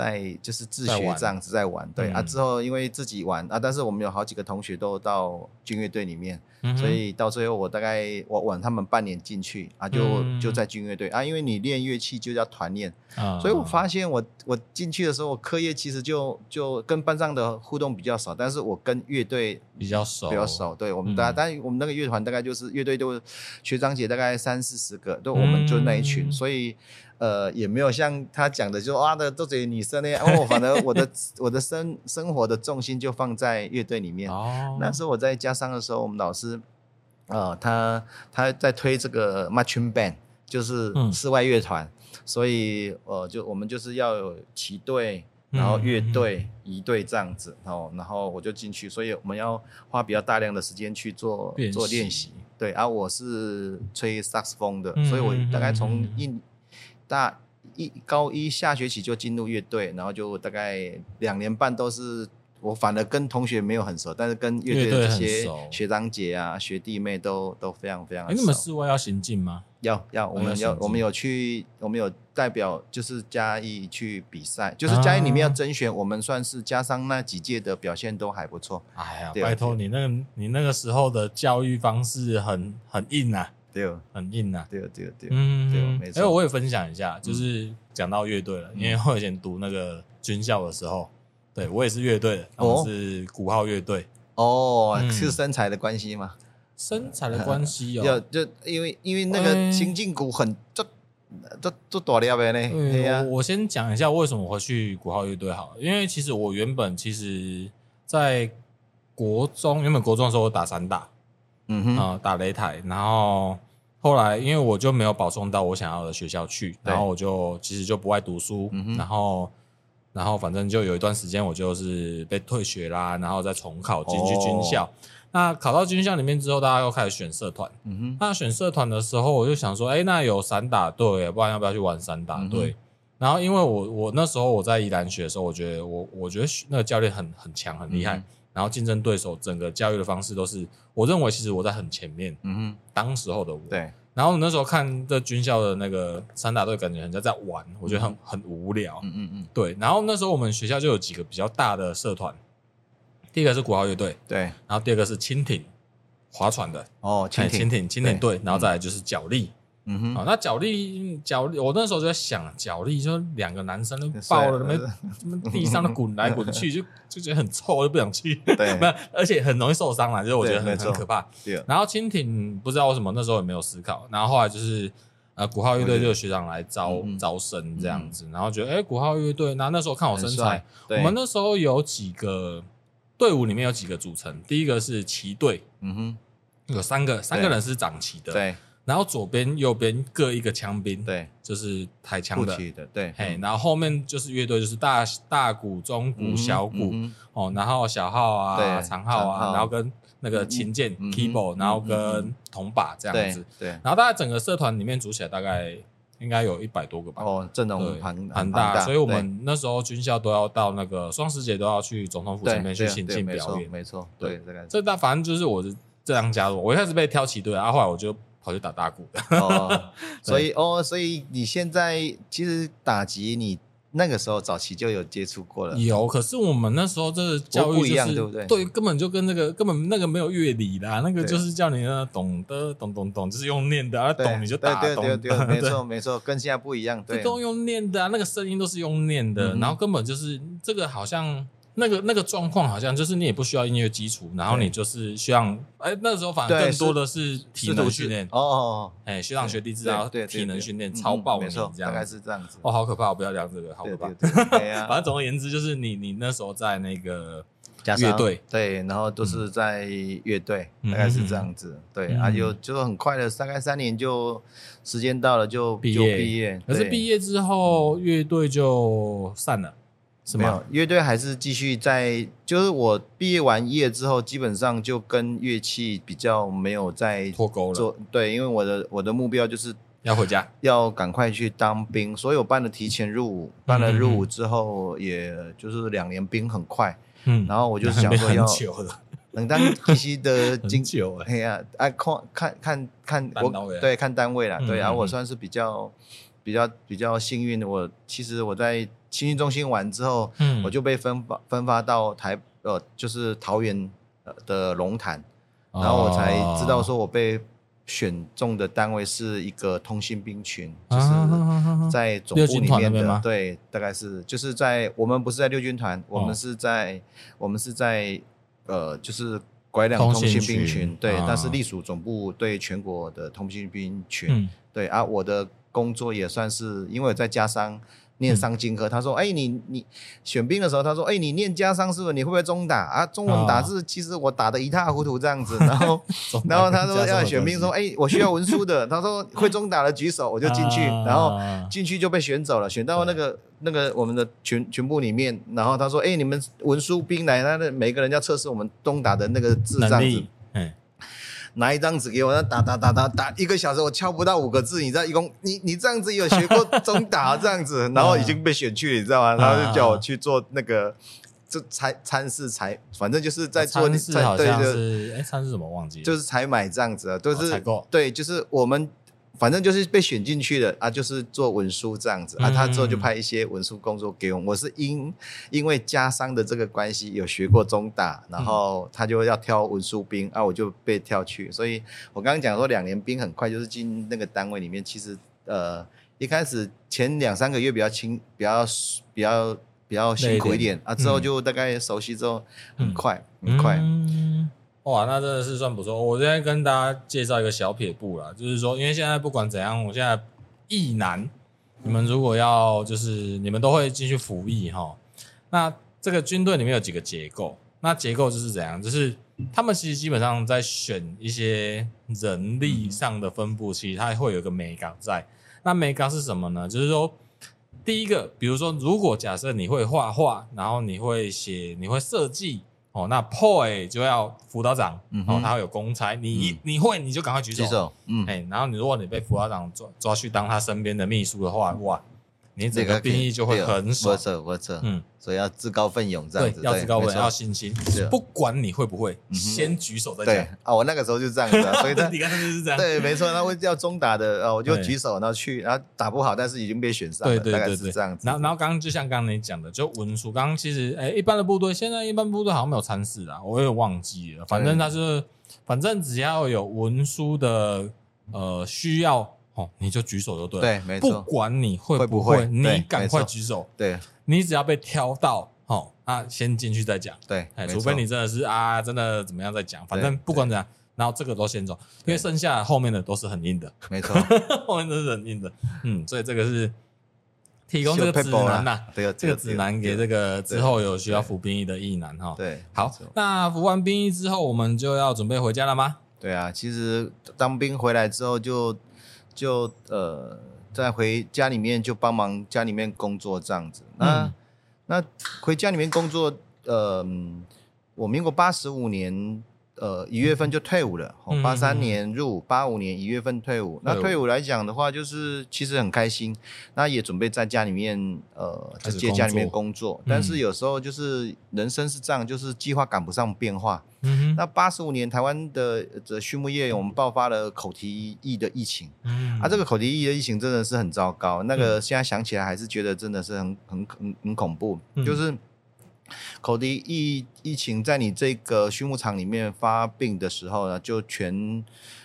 S2: 在就是自学这样子在玩，对啊，之后因为自己玩啊，但是我们有好几个同学都到军乐队里面，所以到最后我大概我晚他们半年进去啊，就就在军乐队啊，因为你练乐器就叫团练，所以我发现我我进去的时候，我课业其实就就跟班上的互动比较少，但是我跟乐队
S1: 比较熟，
S2: 比较熟，对我们大，但我们那个乐团大概就是乐队都学长姐大概三四十个，都我们就那一群，所以。呃，也没有像他讲的，就哇的都是女生呢。哦，反正我的 我的生生活的重心就放在乐队里面。哦，那时候我在嘉商的时候，我们老师，呃，他他在推这个 marching band，就是室外乐团，嗯、所以呃，就我们就是要有旗队，然后乐队、一队这样子，然后然后我就进去，所以我们要花比较大量的时间去做习做练习。对，而、啊、我是吹萨克斯风的，所以我大概从一。大一高一下学期就进入乐队，然后就大概两年半都是我，反而跟同学没有很熟，但是跟乐队的这些学长姐啊、学弟妹都都非常非常熟。哎，
S1: 你们室外要行进吗？
S2: 要要，我们要我们有去，我们有代表就是嘉义去比赛，就是嘉义里面要甄选，我们算是加上那几届的表现都还不错。
S1: 哎呀，拜托你那个你那个时候的教育方式很很硬啊。
S2: 对，
S1: 很硬呐。
S2: 对对对，
S1: 嗯，对，没错。哎，我也分享一下，就是讲到乐队了，因为我以前读那个军校的时候，对我也是乐队的，我是鼓号乐队。
S2: 哦，是身材的关系吗？
S1: 身材的关系哦，
S2: 就就因为因为那个行进鼓很就这这多厉害呢。对呀，
S1: 我先讲一下为什么我会去鼓号乐队好，因为其实我原本其实，在国中原本国中的时候我打散打。嗯哼，啊，打擂台，然后后来因为我就没有保送到我想要的学校去，然后我就其实就不爱读书，然后然后反正就有一段时间我就是被退学啦，然后再重考进去军校。哦、那考到军校里面之后，大家又开始选社团。嗯哼，那选社团的时候，我就想说，哎，那有散打队，不然要不要去玩散打队？嗯、然后因为我我那时候我在宜兰学的时候，我觉得我我觉得那个教练很很强很厉害，嗯、然后竞争对手整个教育的方式都是，我认为其实我在很前面。嗯哼，当时候的我。对。然后那时候看这军校的那个三大队，感觉人家在玩，我觉得很很无聊。嗯嗯嗯，对。然后那时候我们学校就有几个比较大的社团，第一个是鼓号乐队，对。然后第二个是蜻蜓划船的，哦，蜻蜓，蜻蜓，蜻蜓队，然后再来就是脚力。嗯哼，好，那角力角力，我那时候就在想，角力就两个男生都抱了，什么地上的滚来滚去，就就觉得很臭，就不想去。对，而且很容易受伤嘛，就是我觉得很很可怕。对。然后蜻蜓不知道为什么那时候也没有思考，然后后来就是呃鼓号乐队就有学长来招招生这样子，然后觉得哎鼓号乐队，那那时候看我身材，我们那时候有几个队伍里面有几个组成，第一个是旗队，嗯哼，有三个三个人是掌旗的，对。然后左边、右边各一个枪兵，对，就是抬枪的，的，对，嘿，然后后面就是乐队，就是大大鼓、中鼓、小鼓，哦，然后小号啊、长号啊，然后跟那个琴键、keyboard，然后跟铜把这样子，对，然后大概整个社团里面组起来大概应该有一百多个吧，哦，阵容很很大，所以我们那时候军校都要到那个双十节都要去总统府前面去行进表演，没错，对，这个这大反正就是我是这样加入，我一开始被挑起队，然后后来我就。跑去打大鼓的，
S2: 哦，所以哦，所以你现在其实打击你那个时候早期就有接触过了，
S1: 有。可是我们那时候这个教育不一样，对不对？对，根本就跟那个根本那个没有乐理啦，那个就是叫你呢懂得懂懂懂，就是用念的，啊，懂你就打，懂对对，
S2: 没 错没错，跟现在不一样，对，
S1: 都用念的啊，那个声音都是用念的，然后根本就是这个好像。那个那个状况好像就是你也不需要音乐基础，然后你就是需要哎，那时候反正更多的是体能训练哦，哎，学长学弟知道，对，体能训练超爆，没错，
S2: 大概是这样子。
S1: 哦，好可怕，我不要聊这个，好可怕。反正总而言之，就是你你那时候在那个乐队，对，
S2: 然后都是在乐队，大概是这样子。对，啊，就就很快的，大概三年就时间到了就毕业，毕业。
S1: 可是毕业之后乐队就散了。
S2: 没有乐队还是继续在，就是我毕业完业之后，基本上就跟乐器比较没有再脱钩了。做对，因为我的我的目标就是
S1: 要回家，
S2: 要赶快去当兵，所以我办了提前入伍，办了入伍之后，也就是两年兵很快。嗯，然后我就想说要能当其实的 经久哎呀，哎看看看看我对看单位了，对，然后我算是比较比较比较幸运的，我其实我在。青训中心完之后，嗯，我就被分发分发到台呃，就是桃园的龙潭，然后我才知道说我被选中的单位是一个通信兵群，就是在总部里面的，对，大概是就是在我们不是在六军团，我们是在我们是在呃，就是拐两通信兵群，对，但是隶属总部对全国的通信兵群，对啊，我的工作也算是因为在家商。念商经科，他说：“哎，你你选兵的时候，他说：哎，你念家商是不是？你会不会中打啊？中文打字其实我打得一塌糊涂这样子。然后，然后他说要选兵说：哎，我需要文书的。他说 会中打的举手，我就进去。然后进去就被选走了，选到那个那个我们的群群部里面。然后他说：哎，你们文书兵来，他的每个人要测试我们中打的那个字这样子。”拿一张纸给我，那打打打打打一个小时，我敲不到五个字，你知道？一共你你这样子有学过中打 这样子，然后已经被选去了，你知道吗？然后就叫我去做那个这参参事采，反正就是在做
S1: 参事，好像是哎参事怎么忘记了，
S2: 就是采买这样子，都是采购，对，就是我们。反正就是被选进去的啊，就是做文书这样子啊。他之后就派一些文书工作给我。我是因因为家商的这个关系有学过中大，然后他就要挑文书兵啊，我就被挑去。所以我刚刚讲说两年兵很快就是进那个单位里面。其实呃一开始前两三个月比较轻，比较比较比较辛苦一点啊，之后就大概熟悉之后很快很快。嗯
S1: 哇，那真的是算不错。我今天跟大家介绍一个小撇步啦，就是说，因为现在不管怎样，我现在役男，你们如果要就是你们都会进去服役哈。那这个军队里面有几个结构，那结构就是怎样？就是他们其实基本上在选一些人力上的分布，其实它会有一个美感在。那美感是什么呢？就是说第一个，比如说，如果假设你会画画，然后你会写，你会设计。哦，那 POY 就要辅导长，嗯、哼。哦，他会有公差，你、嗯、你会你就赶快举手，举手，嗯，哎，然后你如果你被辅导长抓抓去当他身边的秘书的话，哇。你整个兵役就会很爽，
S2: 不错不错，嗯，所以要自告奋勇这样子，
S1: 要自告奋勇，要信心，不管你会不会，先举手再讲。
S2: 啊，我那个时候就这样子，所以
S1: 你刚才就是这样，
S2: 对，没错，那会要中打的，哦，我就举手，然后去，然后打不好，但是已经被选上了，对对对对，这样子。
S1: 然后然后刚刚就像刚刚你讲的，就文书，刚刚其实哎，一般的部队现在一般部队好像没有参试啊，我也忘记了，反正他是，反正只要有文书的呃需要。你就举手就对了，
S2: 对，没错，
S1: 不管你会不会，你赶快举手。
S2: 对，
S1: 你只要被挑到，好，啊，先进去再讲。
S2: 对，
S1: 除非你真的是啊，真的怎么样再讲，反正不管怎样，然后这个都先走，因为剩下后面的都是很硬的，
S2: 没错，
S1: 后面都是很硬的。嗯，所以这个是提供这个指南呐，对，这个指南给这个之后有需要服兵役的役男哈。
S2: 对，
S1: 好，那服完兵役之后，我们就要准备回家了吗？
S2: 对啊，其实当兵回来之后就。就呃，再回家里面就帮忙家里面工作这样子。那、嗯、那回家里面工作，呃，我民国八十五年。呃，一月份就退伍了，八三、嗯、年入伍，八五年一月份退伍。嗯、那退伍来讲的话，就是其实很开心，那也准备在家里面，呃，在接家里面工作。嗯、但是有时候就是人生是这样，就是计划赶不上变化。嗯。那八十五年台湾的这畜牧业，我们爆发了口蹄疫的疫情。嗯。啊，这个口蹄疫的疫情真的是很糟糕，那个现在想起来还是觉得真的是很很很很恐怖，嗯、就是。口蹄疫疫情在你这个畜牧场里面发病的时候呢，就全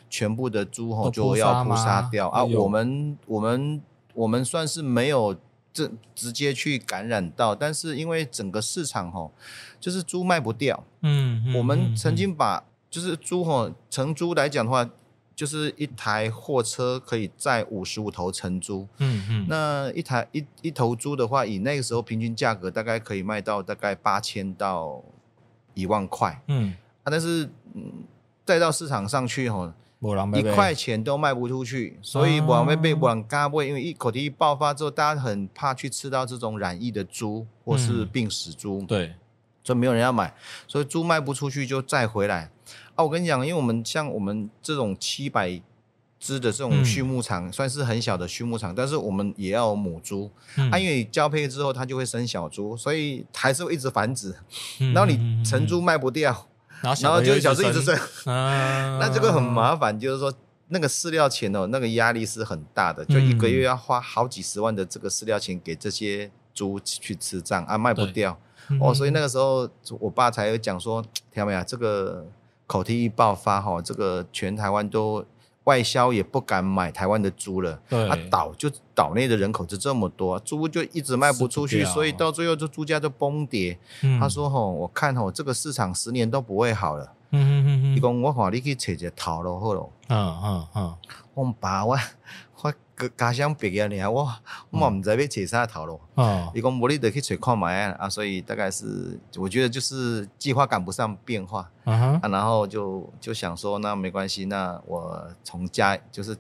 S2: 全部的猪吼就要扑杀掉啊！我们我们我们算是没有这直接去感染到，但是因为整个市场吼就是猪卖不掉，嗯，嗯，我们曾经把就是猪吼成猪来讲的话。就是一台货车可以载五十五头成猪，嗯嗯，那一台一一头猪的话，以那个时候平均价格大概可以卖到大概八千到一万块，嗯，啊，但是嗯，带到市场上去吼，一块钱都卖不出去，所以我们被往嘎位，因为一口蹄疫爆发之后，大家很怕去吃到这种染疫的猪或是病死猪，
S1: 对，
S2: 所以没有人要买，所以猪卖不出去就再回来。啊，我跟你讲，因为我们像我们这种七百只的这种畜牧场，嗯、算是很小的畜牧场，但是我们也要有母猪。嗯、啊，因为交配之后它就会生小猪，所以还是会一直繁殖。嗯、然后你成猪卖不掉，嗯、然后然后就小猪一直生，啊、那这个很麻烦，就是说那个饲料钱哦，那个压力是很大的，就一个月要花好几十万的这个饲料钱给这些猪去吃账啊，卖不掉、嗯、哦，所以那个时候我爸才有讲说，听到没有，这个。口蹄疫爆发哈，这个全台湾都外销也不敢买台湾的猪了。对，啊岛就岛内的人口就这么多，猪就一直卖不出去，所以到最后这猪价就崩跌。嗯、他说吼，我看吼这个市场十年都不会好了。嗯嗯嗯嗯，伊讲我话你去找一个头路好了。嗯嗯嗯，我爸我。个家乡别个呢，我我嘛唔知要找啥头路。哦，伊讲无你得去找看买啊，所以大概是我觉得就是计划赶不上变化。啊，然后就就想说，那没关系，那我从嘉就是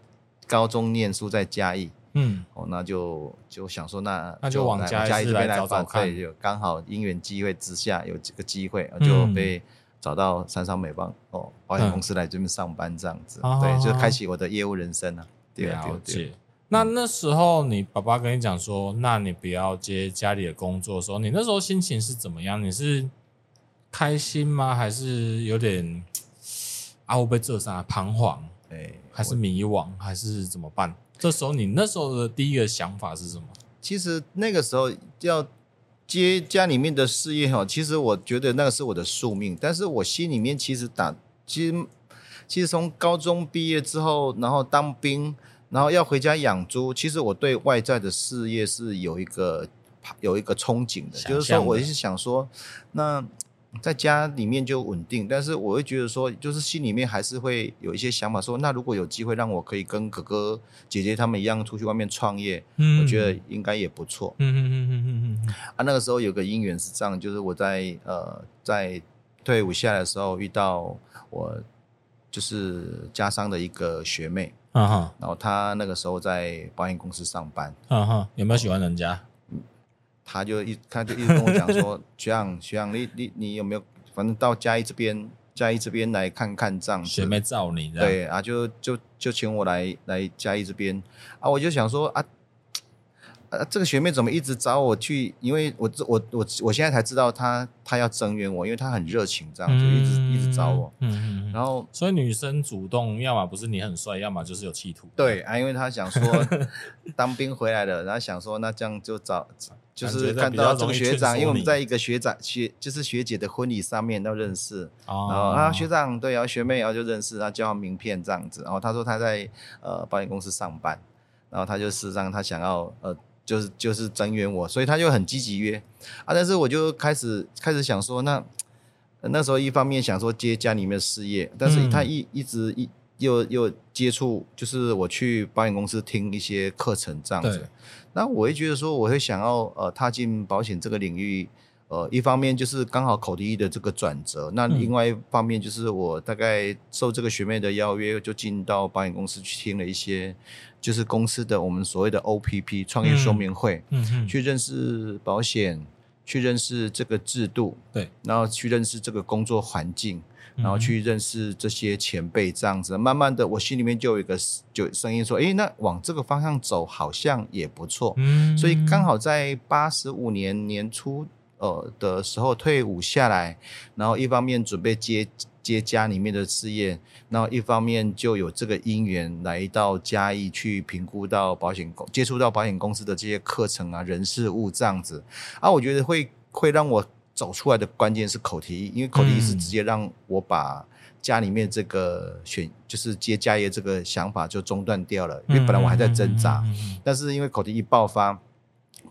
S2: 高中念书在嘉义。嗯，哦，那就就想说，那
S1: 那就往嘉义这边来找找看，
S2: 对，就刚好因缘机会之下有这个机会，就被找到三商美邦哦保险公司来这边上班这样子，对，就开启我的业务人生啊。对啊，对。
S1: 那那时候你爸爸跟你讲说，那你不要接家里的工作的时候，你那时候心情是怎么样？你是开心吗？还是有点啊？会被这啥彷徨？哎、欸，还是迷惘？还是怎么办？这时候你那时候的第一个想法是什么？
S2: 其实那个时候要接家里面的事业哈，其实我觉得那个是我的宿命。但是我心里面其实打，其实其实从高中毕业之后，然后当兵。然后要回家养猪，其实我对外在的事业是有一个有一个憧憬的，就是说我一直想说，那在家里面就稳定，但是我会觉得说，就是心里面还是会有一些想法，说那如果有机会让我可以跟哥哥姐姐他们一样出去外面创业，嗯，我觉得应该也不错。嗯嗯嗯嗯嗯嗯。啊，那个时候有个因缘是这样，就是我在呃在退伍下来的时候遇到我就是家商的一个学妹。
S1: 嗯哼，
S2: 然后她那个时候在保险公司上班，
S1: 嗯哼，有没有喜欢人家？
S2: 她就一她就一直跟我讲说，学长学长，你你你有没有，反正到嘉义这边嘉义这边来看看这样子，
S1: 学妹罩你，
S2: 对啊，就就就请我来来嘉义这边啊，我就想说啊。啊，这个学妹怎么一直找我去？因为我我我我现在才知道她她要增援我，因为她很热情，这样子、嗯、一直一直找我。嗯嗯。然后，
S1: 所以女生主动，要么不是你很帅，要么就是有企图。
S2: 对啊，因为她想说当兵回来了，然后想说那这样就找，就是看到这个学长，因为我们在一个学长学就是学姐的婚礼上面都认识。哦。然后啊，学长对，然后学妹然后就认识，然后交换名片这样子。然后她说她在呃保险公司上班，然后她就事实上她想要呃。就是就是增援我，所以他就很积极约啊。但是我就开始开始想说，那那时候一方面想说接家里面的事业，但是他一一直一又又接触，就是我去保险公司听一些课程这样子。那我会觉得说，我会想要呃踏进保险这个领域。呃，一方面就是刚好口蹄疫的这个转折，那另外一方面就是我大概受这个学妹的邀约，就进到保险公司去听了一些，就是公司的我们所谓的 OPP 创业说明会，嗯嗯，去认识保险，去认识这个制度，对，然后去认识这个工作环境，然后去认识这些前辈，这样子，慢慢的，我心里面就有一个就声音说，诶，那往这个方向走好像也不错，嗯，所以刚好在八十五年年初。呃的时候退伍下来，然后一方面准备接接家里面的事业，然后一方面就有这个因缘来到嘉义去评估到保险公接触到保险公司的这些课程啊人事物这样子啊，我觉得会会让我走出来的关键是口蹄疫，因为口蹄疫是直接让我把家里面这个选就是接家业这个想法就中断掉了，因为本来我还在挣扎，但是因为口蹄疫爆发。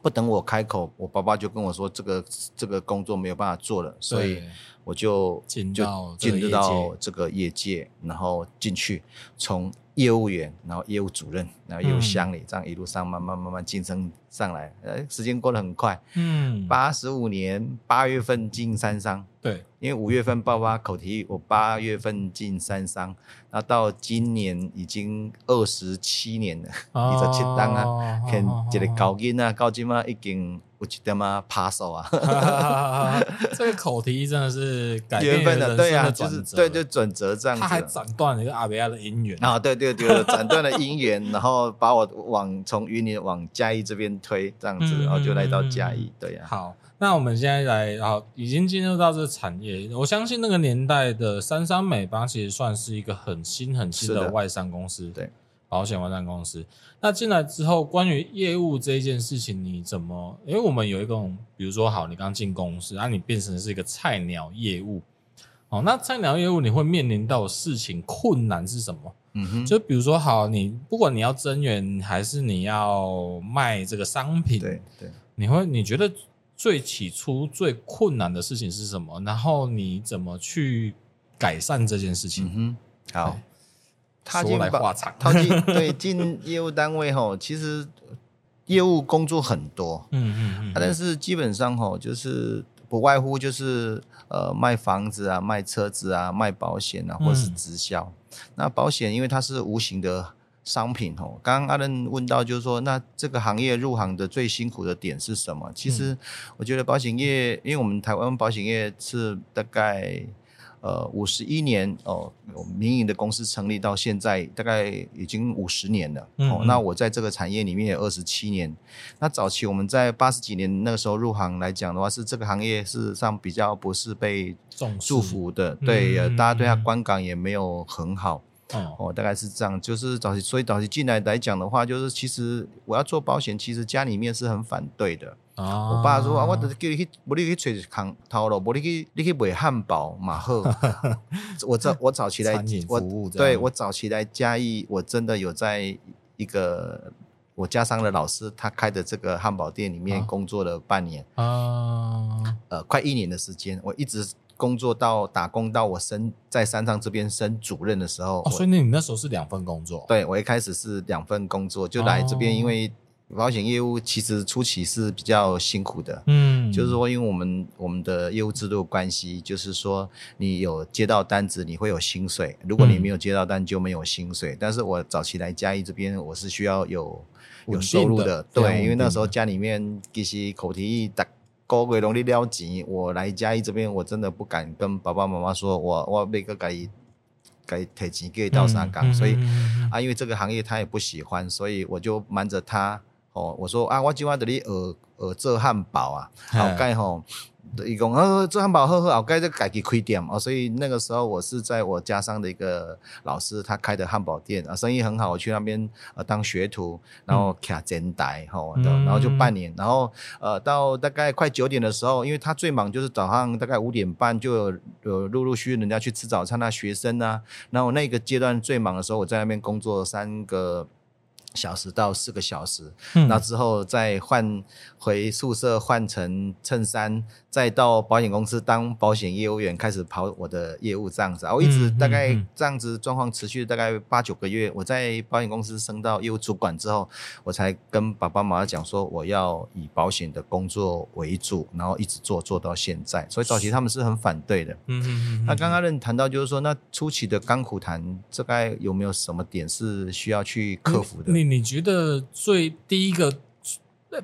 S2: 不等我开口，我爸爸就跟我说：“这个这个工作没有办法做了。”所以我就进就进入到这个业界，然后进去从业务员，然后业务主任，然后业务襄理，这样一路上慢慢慢慢晋升上来。呃，时间过得很快。嗯，八十五年八月份进三商。对，因为五月份爆发口蹄疫，我八月份进三商，那到今年已经二十七年了，二十七档啊，看这个高音啊，高金嘛已经有一点嘛趴手啊。
S1: 这个口蹄疫真的是改
S2: 变的，对啊，就是对，就转折这样子。他
S1: 还斩断了一个阿维亚的姻缘
S2: 啊，对对对，斩断了姻缘，然后把我往从云林往嘉义这边推，这样子，然后就来到嘉义，对呀。
S1: 好。那我们现在来，好，已经进入到这个产业。我相信那个年代的三商美邦其实算是一个很新很新的外商公司，对，保险外商公司。那进来之后，关于业务这一件事情，你怎么？因为我们有一种，比如说，好，你刚进公司，啊，你变成是一个菜鸟业务，哦，那菜鸟业务你会面临到的事情困难是什么？嗯哼，就比如说，好，你不管你要增援还是你要卖这个商品，对对，你会你觉得？最起初最困难的事情是什么？然后你怎么去改善这件事情？
S2: 嗯哼，好，他进来话长，他进 对进业务单位吼，其实业务工作很多，嗯嗯嗯，但是基本上吼就是不外乎就是呃卖房子啊、卖车子啊、卖保险啊，或是直销。嗯、那保险因为它是无形的。商品哦，刚刚阿伦问到，就是说，那这个行业入行的最辛苦的点是什么？其实，我觉得保险业，因为我们台湾保险业是大概呃五十一年哦，民营的公司成立到现在，大概已经五十年了。哦，那我在这个产业里面有二十七年。那早期我们在八十几年那个时候入行来讲的话，是这个行业事实上比较不是被祝福的，对，大家对它观感也没有很好。哦，大概是这样，就是早期，所以早期进来来讲的话，就是其实我要做保险，其实家里面是很反对的。哦、我爸说啊，我就是叫你去，不你去吹康套了，不你去你去卖汉堡马赫。我早我早期来，我对我早期来嘉义，我真的有在一个我家商的老师他开的这个汉堡店里面工作了半年啊，哦、呃，快一年的时间，我一直。工作到打工到我升在山上这边升主任的时候，
S1: 哦，所以那你那时候是两份工作？
S2: 对，我一开始是两份工作，就来这边，因为保险业务其实初期是比较辛苦的，嗯，就是说，因为我们我们的业务制度关系，就是说，你有接到单子，你会有薪水；如果你没有接到单，就没有薪水。嗯、但是我早期来嘉义这边，我是需要有有收入的，的对，因为那时候家里面其实口蹄疫打高贵龙你了钱，我来嘉义这边，我真的不敢跟爸爸妈妈说，我我每个该。该提钱给到香港，所以啊，因为这个行业他也不喜欢，所以我就瞒着他哦，我说啊，我今晚这里呃呃做汉堡啊，好盖吼。一共呃做汉堡喝喝好该再改去开店哦，所以那个时候我是在我家乡的一个老师他开的汉堡店啊，生意很好，我去那边呃当学徒，然后卡剪带吼，然后就半年，然后呃到大概快九点的时候，因为他最忙就是早上大概五点半就有有陆陆续续人家去吃早餐啊，学生啊，然后那个阶段最忙的时候，我在那边工作三个。小时到四个小时，那、嗯、之后再换回宿舍换成衬衫，再到保险公司当保险业务员，开始跑我的业务这样子啊，我一直大概这样子状况持续大概八九个月。我在保险公司升到业务主管之后，我才跟爸爸妈妈讲说我要以保险的工作为主，然后一直做做到现在。所以早期他们是很反对的。嗯嗯嗯。那刚刚你谈到就是说，那初期的甘苦谈，这该有没有什么点是需要去克服的？
S1: 你觉得最第一个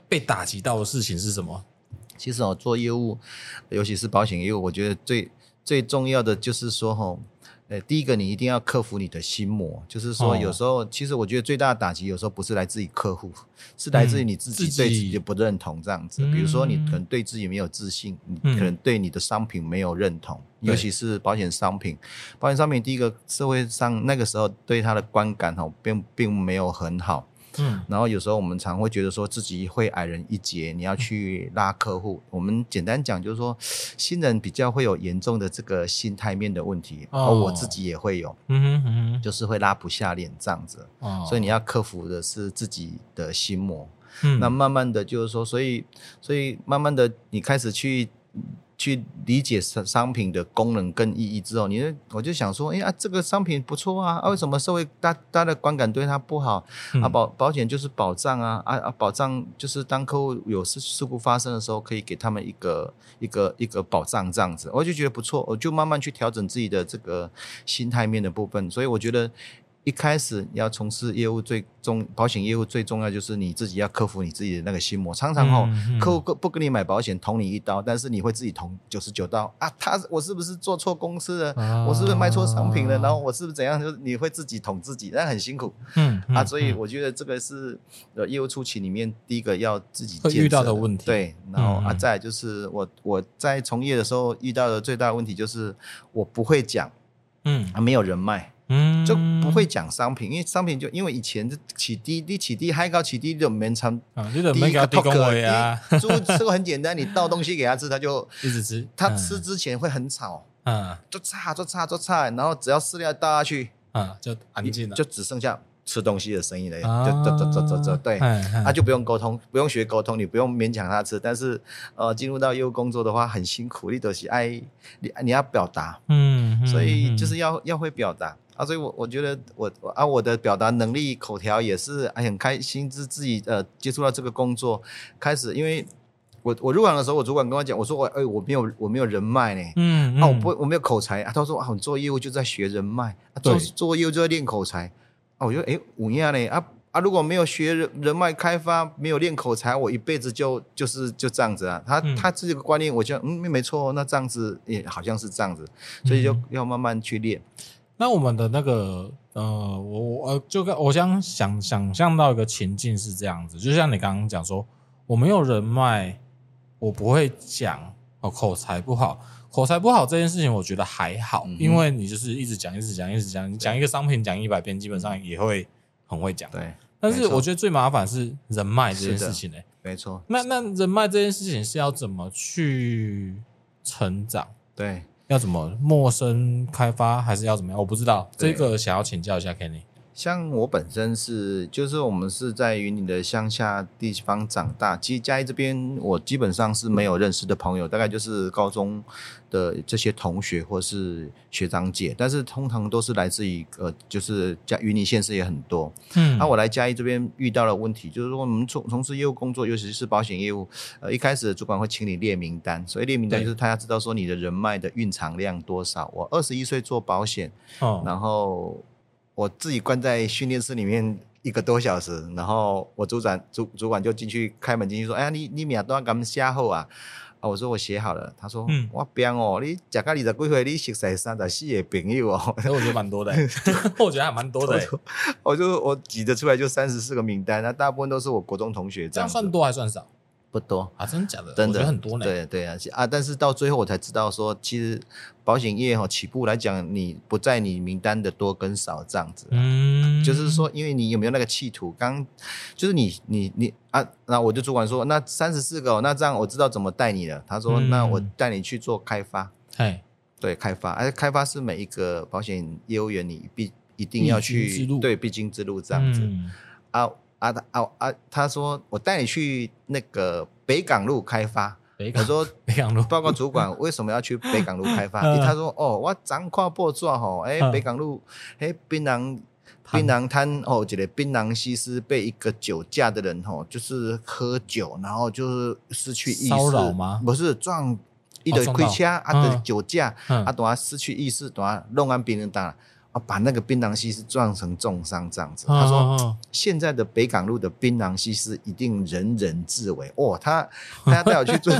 S1: 被打击到的事情是什么？
S2: 其实我做业务，尤其是保险业务，我觉得最最重要的就是说，哈，呃，第一个你一定要克服你的心魔，就是说，有时候、哦、其实我觉得最大的打击，有时候不是来自于客户，是来自于你自己对自己的不认同这样子。嗯、比如说，你可能对自己没有自信，嗯、你可能对你的商品没有认同，嗯、尤其是保险商品。保险商品，第一个社会上那个时候对它的观感哈，并并没有很好。嗯，然后有时候我们常会觉得说自己会矮人一截，你要去拉客户。嗯、我们简单讲就是说，新人比较会有严重的这个心态面的问题，哦，我自己也会有，嗯哼嗯哼，就是会拉不下脸这样子。哦，所以你要克服的是自己的心魔。嗯，那慢慢的就是说，所以所以慢慢的你开始去。去理解商商品的功能跟意义之后，你我就想说，哎呀，这个商品不错啊，啊，为什么社会大大的观感对它不好？嗯、啊，保保险就是保障啊，啊啊，保障就是当客户有事事故发生的时候，可以给他们一个一个一个保障这样子，我就觉得不错，我就慢慢去调整自己的这个心态面的部分，所以我觉得。一开始你要从事业务最重保险业务最重要就是你自己要克服你自己的那个心魔。常常哦、嗯嗯、客户不跟你买保险捅你一刀，但是你会自己捅九十九刀啊！他我是不是做错公司了？啊、我是不是卖错商品了？然后我是不是怎样？就是你会自己捅自己，那很辛苦。嗯，嗯啊，所以我觉得这个是呃业务初期里面第一个要自己
S1: 会遇到的问题。
S2: 对，然后啊，再来就是我我在从业的时候遇到的最大的问题就是我不会讲，嗯，啊，没有人脉。嗯，就不会讲商品，因为商品就因为以前起低，你起低，嗨高起低就没成啊，就没搞低工位啊。猪这个很简单，你倒东西给他吃，他就
S1: 一直吃。
S2: 他吃之前会很吵，嗯，就差就差就差，然后只要饲料倒下去，啊，就安静了，就只剩下。吃东西的声音了，就走走走走走，对，他就不用沟通，不用学沟通，你不用勉强他吃。但是，呃，进入到业务工作的话，很辛苦，你都是爱你你要表达，嗯，所以就是要要会表达啊。所以我我觉得我啊我的表达能力口条也是很开心，自自己呃接触到这个工作开始，因为我我入行的时候，我主管跟我讲，我说我哎我没有我没有人脉呢，嗯，啊我不我没有口才啊，他说啊你做业务就在学人脉，啊做做业务就在练口才。啊，我觉得哎，五样嘞啊啊！如果没有学人人脉开发，没有练口才，我一辈子就就是就这样子啊。他、嗯、他这个观念，我觉得嗯没错，那这样子也好像是这样子，所以就要慢慢去练。
S1: 那我们的那个呃，我我呃就跟我想想想象到一个情境是这样子，就像你刚刚讲说，我没有人脉，我不会讲哦，口才不好。口才不好这件事情，我觉得还好，嗯、因为你就是一直讲，一直讲，一直讲，你讲一个商品讲一百遍，基本上也会很会讲。对，但是我觉得最麻烦是人脉这件事情呢、欸。
S2: 没错。
S1: 那那人脉这件事情是要怎么去成长？
S2: 对，
S1: 要怎么陌生开发，还是要怎么样？我不知道这个，想要请教一下 Kenny。
S2: 像我本身是，就是我们是在云林的乡下地方长大。其实嘉义这边，我基本上是没有认识的朋友，大概就是高中的这些同学或是学长姐，但是通常都是来自于呃，就是嘉云林县市也很多。嗯，那、啊、我来嘉义这边遇到了问题，就是说我们从从事业务工作，尤其是保险业务，呃，一开始的主管会请你列名单，所以列名单就是他要知道说你的人脉的蕴藏量多少。我二十一岁做保险，哦，然后。我自己关在训练室里面一个多小时，然后我组长主主管就进去开门进去说：“哎呀，你你俩都要敢写好啊？”啊，我说我写好了。他说：“嗯，我编哦，你讲个二十几岁，你熟悉三十四个朋友哦。”
S1: 我觉得蛮多的，我觉得还蛮多的。
S2: 我就我挤得出来就三十四个名单，那大部分都是我国中同学。
S1: 这样算多还算少？
S2: 不多
S1: 啊，真的假的？
S2: 真的
S1: 很多呢。
S2: 对对啊啊！但是到最后我才知道说，其实保险业哈起步来讲，你不在你名单的多跟少这样子。嗯，就是说，因为你有没有那个企图？刚就是你你你啊，那我就主管说，那三十四个，那这样我知道怎么带你了。他说，嗯、那我带你去做开发。哎，对，开发，而且开发是每一个保险业务员你必一定要去对必经之路这样子。嗯、啊。啊，他啊啊，他说我带你去那个北港路开发。北港我说 北港路，报告主管为什么要去北港路开发？他说哦，我张跨报纸吼，哎，北港路，哎，槟榔槟榔摊哦，这个槟榔西施被一个酒驾的人吼，就是喝酒，然后就是失去意识。骚扰吗？不是撞，一堆开车啊的酒驾，啊，等下失去意识，等下弄完别人打。啊，把那个槟榔西施撞成重伤这样子。他说，现在的北港路的槟榔西施一定人人自危。哦，他他带我去做，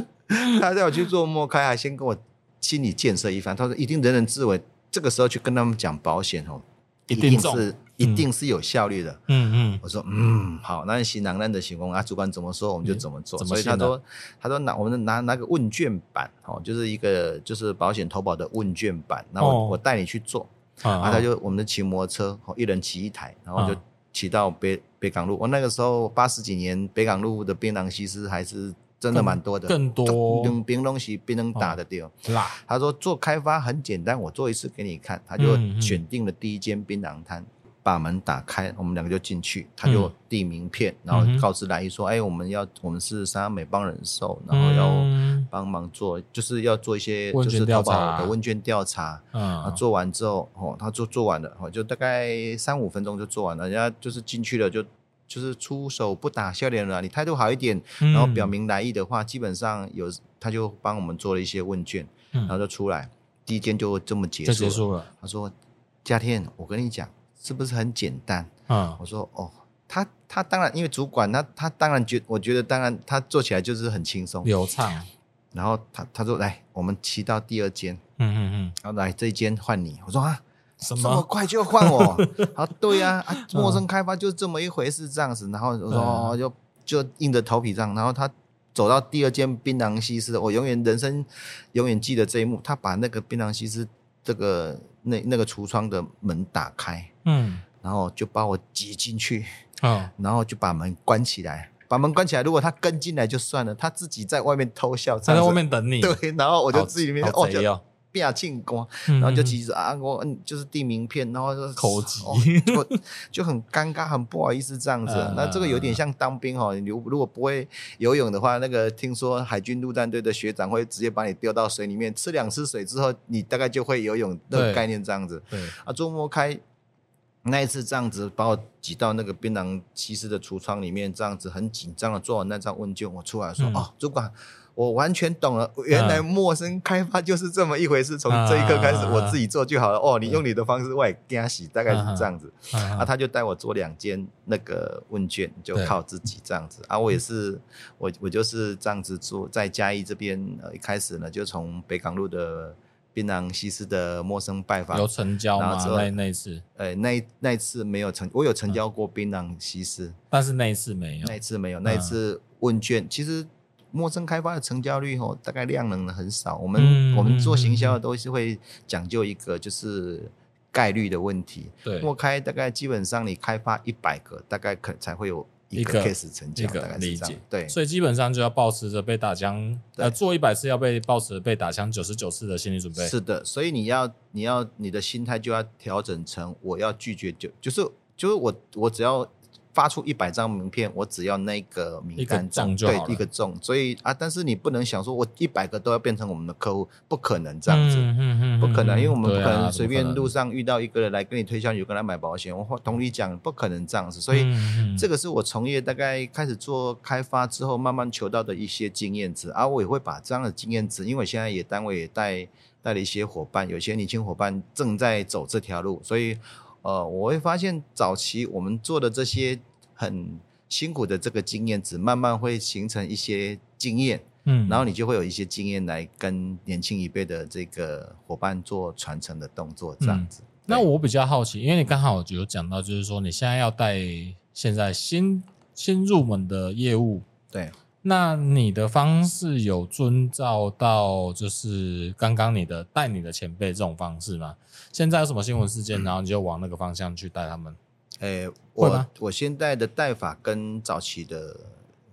S2: 他带我去做 莫开，还先跟我心理建设一番。他说一定人人自危。这个时候去跟他们讲保险哦，一定是一定是有效率的。嗯嗯，我说嗯好，那行囊难的行宫啊，主管怎么说我们就怎么做。所以他说他说拿我们拿拿个问卷板哦，就是一个就是保险投保的问卷板，那我、哦、我带你去做。啊，他就我们就骑摩托车，一人骑一台，然后就骑到北北港路。我那个时候八十几年，北港路的槟榔西施还是真的蛮多的，
S1: 更多
S2: 用槟榔西槟能打的掉。他说做开发很简单，我做一次给你看。他就选定了第一间槟榔摊。把门打开，我们两个就进去，他就递名片，嗯、然后告知来意说：“哎，我们要我们是三美帮人寿，然后要帮忙做，就是要做一些就是淘宝的问卷调查。嗯，做完之后，哦，他做做完了，哦，就大概三五分钟就做完了。人家就是进去了，就就是出手不打笑脸了。你态度好一点，然后表明来意的话，基本上有他就帮我们做了一些问卷，然后就出来，第一间就这么结束了。结束了。他说：嘉天，我跟你讲。”是不是很简单？嗯，我说哦，他他当然因为主管，他他当然觉，我觉得当然他做起来就是很轻松
S1: 流畅。
S2: 然后他他说来，我们骑到第二间，嗯嗯嗯，然后来这一间换你。我说啊，什么这么快就换我？啊，对呀，啊，陌生开发就这么一回事，这样子。然后我说哦，就就硬着头皮这样。然后他走到第二间槟榔西施，我永远人生永远记得这一幕。他把那个槟榔西施这个那那个橱窗的门打开。嗯，然后就把我挤进去，哦，然后就把门关起来，把门关起来。如果他跟进来就算了，他自己在外面偷笑，
S1: 在外面等你。
S2: 对，然后我就自己里面哦，就变进光，然后就急着啊，我嗯，就是递名片，然后就
S1: 口急，
S2: 就就很尴尬，很不好意思这样子。那这个有点像当兵哦，你如果不会游泳的话，那个听说海军陆战队的学长会直接把你丢到水里面，吃两次水之后，你大概就会游泳的概念这样子。对啊，周末开。那一次这样子把我挤到那个槟榔西施的橱窗里面，这样子很紧张的做完那张问卷，我出来说：“嗯、哦，主管，我完全懂了，原来陌生开发就是这么一回事。从这一刻开始，我自己做就好了。哦，你用你的方式，我也惊喜，大概是这样子。啊，他就带我做两间那个问卷，就靠自己这样子。啊，我也是，我我就是这样子做，在嘉义这边，呃，一开始呢，就从北港路的。”槟榔西施的陌生拜访有
S1: 成交吗？那那次，
S2: 呃，那那一次没有成，我有成交过槟榔西施，
S1: 但是那一次没有，
S2: 那一次没有，那一次问卷，其实陌生开发的成交率哦，大概量能很少。我们我们做行销的都是会讲究一个就是概率的问题，对，陌开大概基本上你开发一百个，大概可才会有。一个 case 成交，大概理解对，
S1: 所以基本上就要保持着被打枪，呃，做一百次要被保持着被打枪九十九次的心理准备。
S2: 是的，所以你要你要你的心态就要调整成我要拒绝就就是就是我我只要。发出一百张名片，我只要那个名
S1: 单对
S2: 一个中，所以啊，但是你不能想说我一百个都要变成我们的客户，不可能这样子，嗯嗯嗯、不可能，因为我们不可能随便路上遇到一个人来跟你推销，有跟他买保险，我同理讲，不可能这样子，所以、嗯、这个是我从业大概开始做开发之后，慢慢求到的一些经验值，而、啊、我也会把这样的经验值，因为我现在也单位也带带了一些伙伴，有些年轻伙伴正在走这条路，所以呃，我会发现早期我们做的这些。很辛苦的这个经验值，慢慢会形成一些经验，嗯，然后你就会有一些经验来跟年轻一辈的这个伙伴做传承的动作，这样子。嗯、
S1: 那我比较好奇，因为你刚好有讲到，就是说你现在要带现在新新入门的业务，
S2: 对，
S1: 那你的方式有遵照到就是刚刚你的带你的前辈这种方式吗？现在有什么新闻事件，然后你就往那个方向去带他们？
S2: 诶、欸，我我现在的带法跟早期的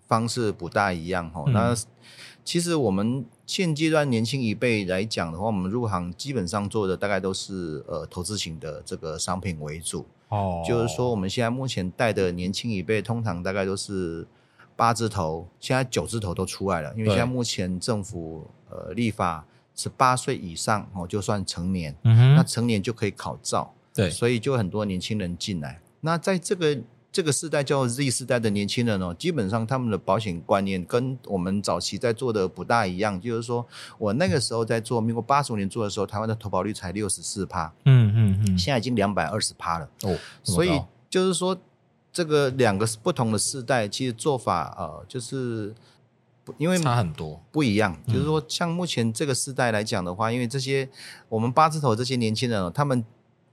S2: 方式不大一样哈、嗯。那其实我们现阶段年轻一辈来讲的话，我们入行基本上做的大概都是呃投资型的这个商品为主。哦，就是说我们现在目前带的年轻一辈，通常大概都是八字头，现在九字头都出来了。因为现在目前政府呃立法十八岁以上哦就算成年，嗯，那成年就可以考照。对，所以就很多年轻人进来。那在这个这个世代叫 Z 世代的年轻人哦，基本上他们的保险观念跟我们早期在做的不大一样。就是说我那个时候在做，民国八十五年做的时候，台湾的投保率才六十四趴，嗯嗯嗯，现在已经两百二十趴了哦。所以就是说，这个两个不同的世代，其实做法呃，就是因为
S1: 差很多
S2: 不一样。就是说，像目前这个时代来讲的话，因为这些我们八字头这些年轻人哦，他们。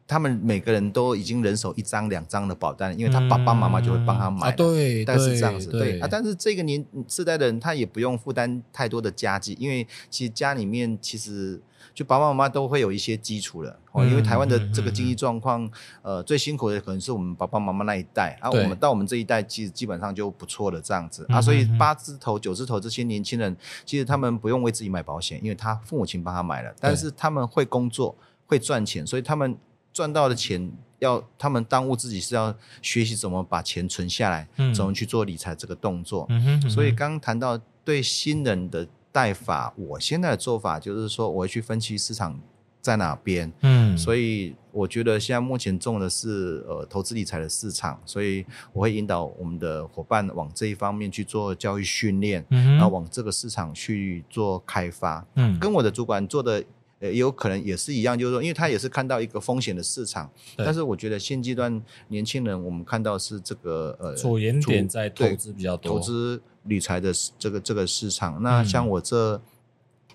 S2: 他们每个人都已经人手一张、两张的保单，因为他爸爸妈妈就会帮他买、嗯啊。对，但是这样子，对，对啊。但是这个年世代的人，他也不用负担太多的家计，因为其实家里面其实就爸爸妈妈都会有一些基础了。哦、嗯，因为台湾的这个经济状况、嗯，呃，最辛苦的可能是我们爸爸妈妈那一代，啊，我们到我们这一代，其实基本上就不错了，这样子啊。所以八字头、九字头这些年轻人，其实他们不用为自己买保险，因为他父母亲帮他买了，但是他们会工作，会赚钱，所以他们。赚到的钱要他们当务自己是要学习怎么把钱存下来，嗯、怎么去做理财这个动作。嗯哼嗯哼，所以刚刚谈到对新人的带法，我现在的做法就是说，我会去分析市场在哪边。嗯，所以我觉得现在目前重的是呃投资理财的市场，所以我会引导我们的伙伴往这一方面去做教育训练，嗯，然后往这个市场去做开发。嗯，跟我的主管做的。也有可能也是一样，就是说，因为他也是看到一个风险的市场，但是我觉得现阶段年轻人，我们看到是这个呃，着眼点在投资比较多，投资理财的这个这个市场。那像我这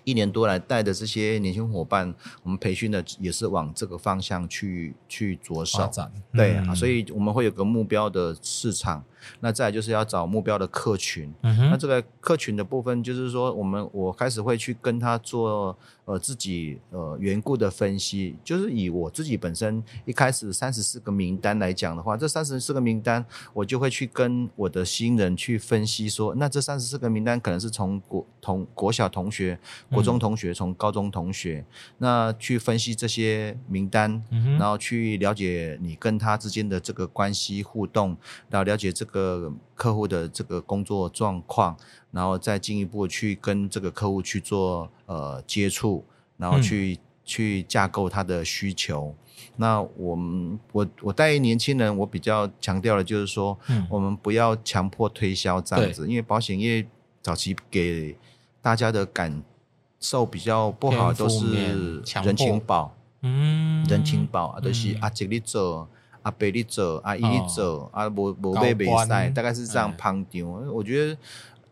S2: 一年多来带的这些年轻伙伴，我们培训的也是往这个方向去去着手，对啊，所以我们会有个目标的市场。那再来就是要找目标的客群，嗯、那这个客群的部分就是说，我们我开始会去跟他做呃自己呃缘故的分析，就是以我自己本身一开始三十四个名单来讲的话，这三十四个名单我就会去跟我的新人去分析说，那这三十四个名单可能是从国同国小同学、国中同学、从高中同学，那去分析这些名单，然后去了解你跟他之间的这个关系互动，然后了解这个。个客户的这个工作状况，然后再进一步去跟这个客户去做呃接触，然后去、嗯、去架构他的需求。那我们我我带年轻人，我比较强调的就是说，嗯、我们不要强迫推销这样子，因为保险业早期给大家的感受比较不好，都是人情保，嗯，人情保啊，都是啊吉力做。阿伯你走，阿姨你走，阿无无被比赛，大概是这样旁听。我觉得，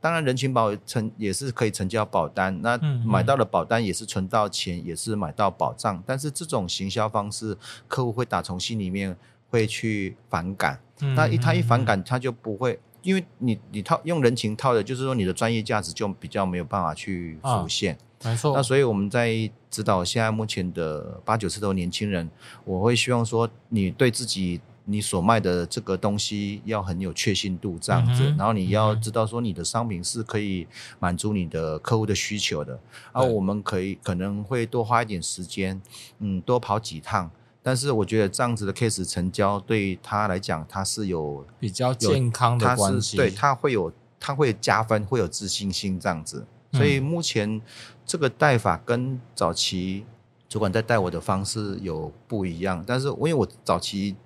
S2: 当然人情保成也是可以成交保单，那买到的保单也是存到钱，也是买到保障。但是这种行销方式，客户会打从心里面会去反感。那一他一反感，他就不会，因为你你套用人情套的，就是说你的专业价值就比较没有办法去浮现。没错，那所以我们在指导现在目前的八九十头年轻人，我会希望说，你对自己你所卖的这个东西要很有确信度，这样子，然后你要知道说你的商品是可以满足你的客户的需求的，然后我们可以可能会多花一点时间，嗯，多跑几趟。但是我觉得这样子的 case 成交对他来讲，他是有
S1: 比较健康的关系，
S2: 对他会有他会加分，会有自信心这样子。所以目前这个带法跟早期主管在带我的方式有不一样，但是因为我早期。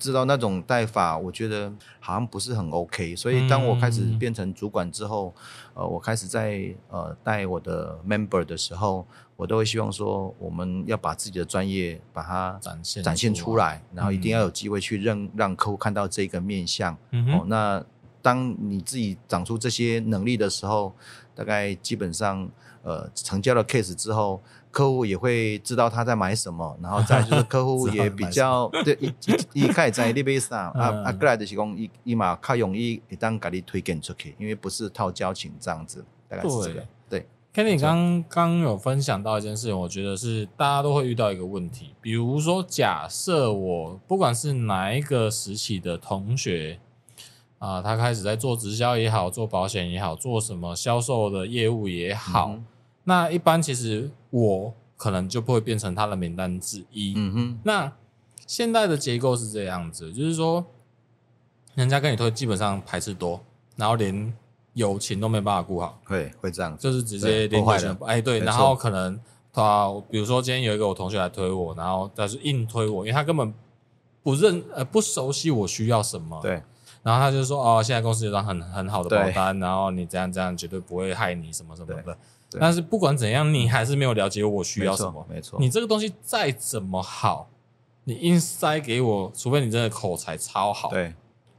S2: 知道那种带法，我觉得好像不是很 OK。所以当我开始变成主管之后，嗯、呃，我开始在呃带我的 member 的时候，我都会希望说，我们要把自己的专业把它展现展现出来，然后一定要有机会去让、嗯、让客户看到这个面相。嗯、哦，那当你自己长出这些能力的时候，大概基本上呃成交了 case 之后。客户也会知道他在买什么，然后再就是客户 也比较 对一一一开始在那边上啊啊，过来的是讲一一嘛较容易一旦给你推荐出去，因为不是套交情这样子，大概是这个。对
S1: ，Kenny 刚刚有分享到一件事情，我觉得是大家都会遇到一个问题，比如说假设我不管是哪一个时期的同学啊、呃，他开始在做直销也好，做保险也好，做什么销售的业务也好。嗯那一般其实我可能就不会变成他的名单之一。嗯哼。那现在的结构是这样子，就是说，人家跟你推，基本上排斥多，然后连友情都没办法顾好。
S2: 会会这样，
S1: 就是直接连。哎，对。然后可能他，比如说今天有一个我同学来推我，然后他是硬推我，因为他根本不认呃不熟悉我需要什么。
S2: 对。
S1: 然后他就说哦，现在公司有张很很好的保单，然后你这样这样绝对不会害你什么什么的。但是不管怎样，你还是没有了解我需要什么。
S2: 没错，
S1: 你这个东西再怎么好，你硬塞给我，除非你真的口才超好。
S2: 对，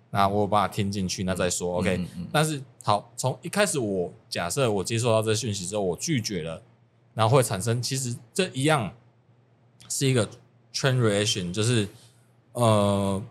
S1: 那我把它听进去，那再说。OK，但是好，从一开始我假设我接受到这讯息之后，我拒绝了，然后会产生其实这一样是一个 train reaction，就是呃，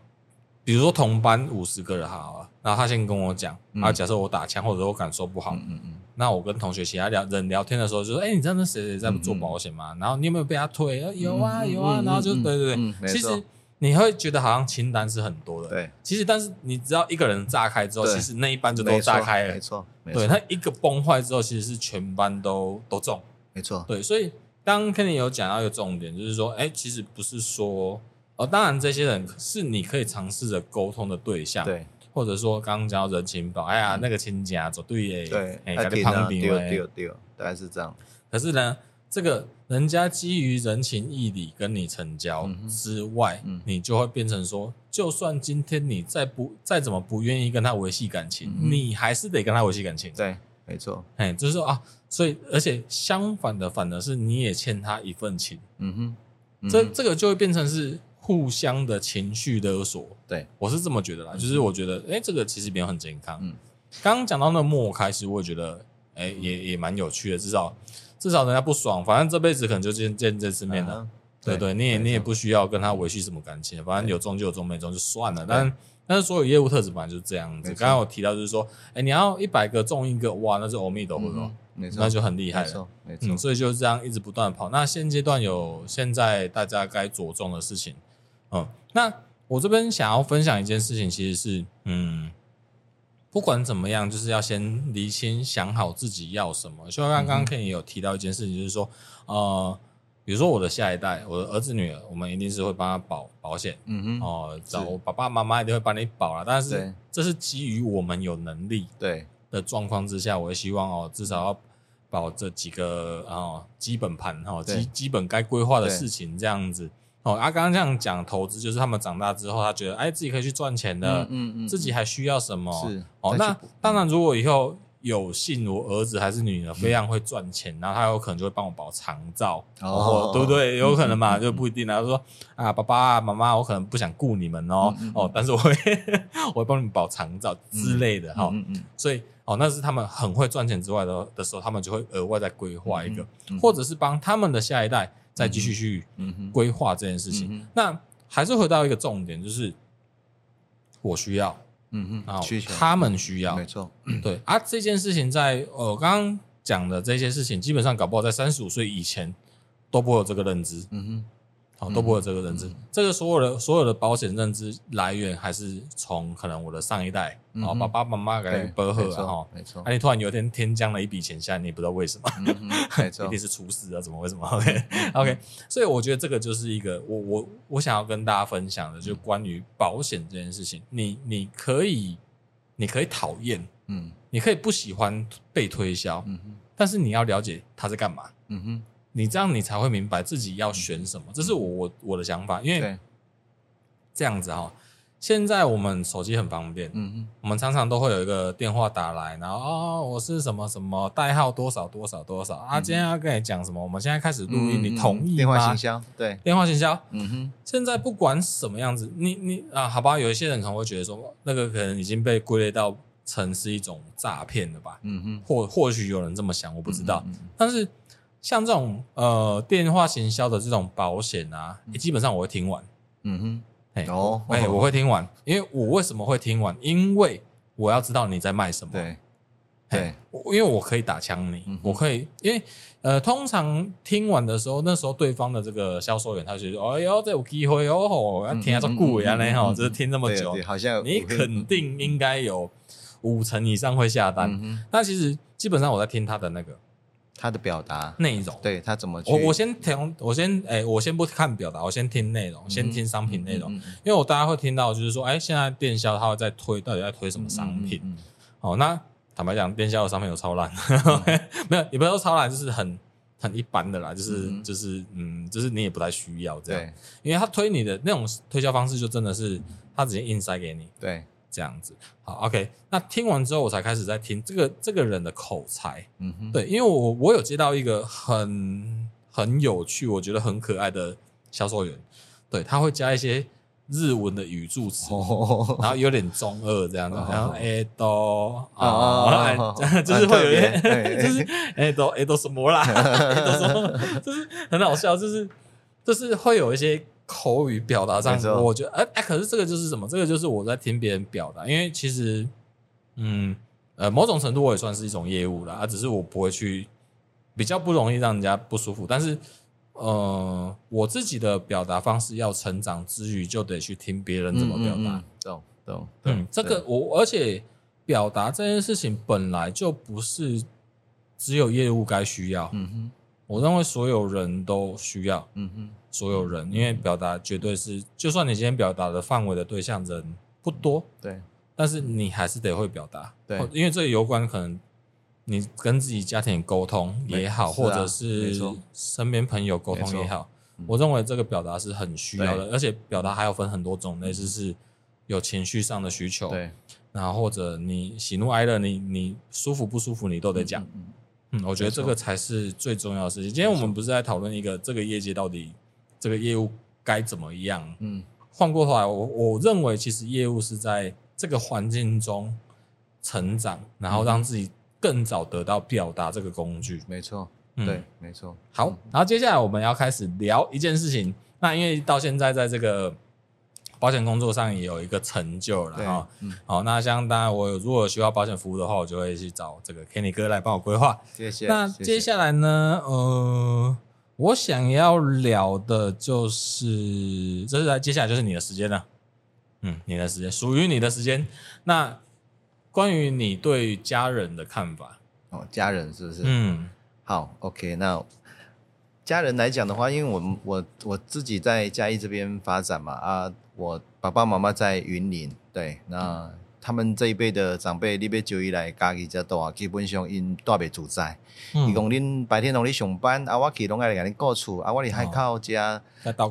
S1: 比如说同班五十个人好了，然后他先跟我讲，然后假设我打枪或者我感受不好，嗯嗯。那我跟同学其他聊人聊天的时候，就说：“哎、欸，你知道那谁谁在做保险吗？嗯嗯然后你有没有被他推？有啊，有啊。然后就对对对，嗯、其实你会觉得好像清单是很多的。对，其实但是你只要一个人炸开之后，其实那一班就都炸开了。
S2: 没错，
S1: 对，他一个崩坏之后，其实是全班都都中。
S2: 没错，
S1: 对，所以当 Kenny 有讲到一个重点，就是说，哎、欸，其实不是说，哦，当然这些人是你可以尝试着沟通的对象。对。或者说刚刚讲到人情保，哎呀，那个亲家走对耶，
S2: 对，哎，给他旁边对，对对，大概是这样。
S1: 可是呢，这个人家基于人情义理跟你成交之外，你就会变成说，就算今天你再不再怎么不愿意跟他维系感情，你还是得跟他维系感情。
S2: 对，没错。
S1: 哎，就是说啊，所以而且相反的，反而是你也欠他一份情。嗯哼，这这个就会变成是。互相的情绪勒索，
S2: 对，
S1: 我是这么觉得啦，就是我觉得，哎，这个其实没有很健康。嗯，刚刚讲到那个陌开始，我也觉得，哎，也也蛮有趣的，至少至少人家不爽，反正这辈子可能就见见这次面了，对对，你也你也不需要跟他维系什么感情，反正有中就有中，没中就算了。但但是所有业务特质本来就是这样子。刚刚我提到就是说，哎，你要一百个中一个，哇，那是阿弥陀佛，那就很厉害了，没错，所以就是这样一直不断跑。那现阶段有现在大家该着重的事情。嗯，那我这边想要分享一件事情，其实是，嗯，不管怎么样，就是要先厘清、想好自己要什么。就像刚刚 Ken 也有提到一件事情，就是说，呃，比如说我的下一代，我的儿子女儿，我们一定是会帮他保保险，嗯哼，哦，找我爸爸妈妈一定会帮你保了。但是这是基于我们有能力对的状况之下，我也希望哦，至少要保这几个哦基本盘哈，基基本该规划的事情这样子。哦，啊，刚刚这样讲投资，就是他们长大之后，他觉得哎，自己可以去赚钱的，嗯嗯，嗯自己还需要什么？是哦，那当然，如果以后有幸我儿子还是女儿非常会赚钱，嗯、然后他有可能就会帮我保长照，哦，对不对？有可能嘛，嗯、就不一定啊。他说啊，爸爸妈妈，我可能不想雇你们哦，哦，但是我会 我会帮你们保长照之类的哈。嗯嗯，所以哦，那是他们很会赚钱之外的的时候，他们就会额外再规划一个，或者是帮他们的下一代。再继续去规划这件事情，嗯、那还是回到一个重点，就是我需要，嗯哼，啊，他们需要，没错，对啊，这件事情在呃刚刚讲的这些事情，基本上搞不好在三十五岁以前都不会有这个认知，嗯哼，哦，都不会有这个认知。嗯、这个所有的所有的保险认知来源，还是从可能我的上一代，然后、嗯、爸爸妈妈给拨贺，然后
S2: 没错。
S1: 那、啊、你突然有一天天降了一笔钱下来，你也不知道为什么，
S2: 嗯、没错，
S1: 一定是出事啊？怎么为什么？OK OK，所以我觉得这个就是一个我我我想要跟大家分享的，就是关于保险这件事情。你你可以你可以讨厌，嗯，你可以不喜欢被推销，嗯哼，但是你要了解他在干嘛，嗯哼。你这样，你才会明白自己要选什么。这是我我我的想法，因为这样子哈，现在我们手机很方便，嗯嗯，我们常常都会有一个电话打来，然后哦，我是什么什么代号多少多少多少啊，今天要跟你讲什么？我们现在开始录音，你同意吗？
S2: 电话行销，对，
S1: 电话行销，嗯哼。现在不管什么样子，你你啊，好吧，有一些人可能会觉得说，那个可能已经被归类到成是一种诈骗了吧？嗯哼，或或许有人这么想，我不知道，但是。像这种呃电话行销的这种保险啊，嗯、基本上我会听完。嗯哼，哎哦，哎、欸，我会听完，因为我为什么会听完？因为我要知道你在卖什么。对，对，因为我可以打枪你，嗯、我可以，因为呃，通常听完的时候，那时候对方的这个销售员他就说：“哎呦，这有机会哦，我要听下这故事啊，嘞哈，就是听这么久，
S2: 好像
S1: 你肯定应该有五成以上会下单。嗯”那其实基本上我在听他的那个。
S2: 他的表达
S1: 内容，
S2: 对他怎么去？
S1: 我我先听，我先哎、欸，我先不看表达，我先听内容，嗯、先听商品内容，嗯嗯嗯、因为我大家会听到，就是说，哎、欸，现在电销他会在推，到底在推什么商品？嗯嗯嗯、好，那坦白讲，电销的商品有超烂，嗯、没有，也不是说超烂，就是很很一般的啦，就是、嗯、就是嗯，就是你也不太需要这样，因为他推你的那种推销方式，就真的是他直接硬塞给你，
S2: 对。
S1: 这样子，好，OK。那听完之后，我才开始在听这个这个人的口才，嗯哼，对，因为我我有接到一个很很有趣，我觉得很可爱的销售员，对，他会加一些日文的语助词，哦、然后有点中二这样子，哦、然后哎都 啊，就是会有一些，就是哎都哎都什么啦，都什么，就是很好笑，就是就是会有一些。口语表达上，我觉得，哎、欸、哎，可是这个就是什么？这个就是我在听别人表达，因为其实，嗯，呃，某种程度我也算是一种业务啦，啊，只是我不会去，比较不容易让人家不舒服。但是，呃，我自己的表达方式要成长之余，就得去听别人怎么表达。
S2: 懂懂，
S1: 嗯，这个我，而且表达这件事情本来就不是只有业务该需要。嗯哼，我认为所有人都需要。嗯哼。所有人，因为表达绝对是，就算你今天表达的范围的对象人不多，对，但是你还是得会表达，对，因为这有关可能你跟自己家庭沟通也好，或者是身边朋友沟通也好，我认为这个表达是很需要的，而且表达还有分很多种类，就是有情绪上的需求，对，然后或者你喜怒哀乐，你你舒服不舒服，你都得讲，嗯，我觉得这个才是最重要的事情。今天我们不是在讨论一个这个业界到底。这个业务该怎么样？嗯，换过头来，我我认为其实业务是在这个环境中成长，然后让自己更早得到表达这个工具。
S2: 没错，对，没错。
S1: 好，然后接下来我们要开始聊一件事情。那因为到现在在这个保险工作上也有一个成就了哈。嗯，好，那像当然我如果有需要保险服务的话，我就会去找这个 Kenny 哥来帮我规划。
S2: 谢谢。
S1: 那接下来呢？呃。我想要聊的就是，这是来接下来就是你的时间了，嗯，你的时间属于你的时间。那关于你对家人的看法
S2: 哦，家人是不是？嗯，好，OK。那家人来讲的话，因为我我我自己在嘉义这边发展嘛，啊，我爸爸妈妈在云林，对，那。嗯他们这一辈的长辈，你要就伊来家己这多啊，基本上因住袂住在。伊讲恁白天拢咧上班，啊，我去拢爱来甲恁顾厝，啊，我哩还靠家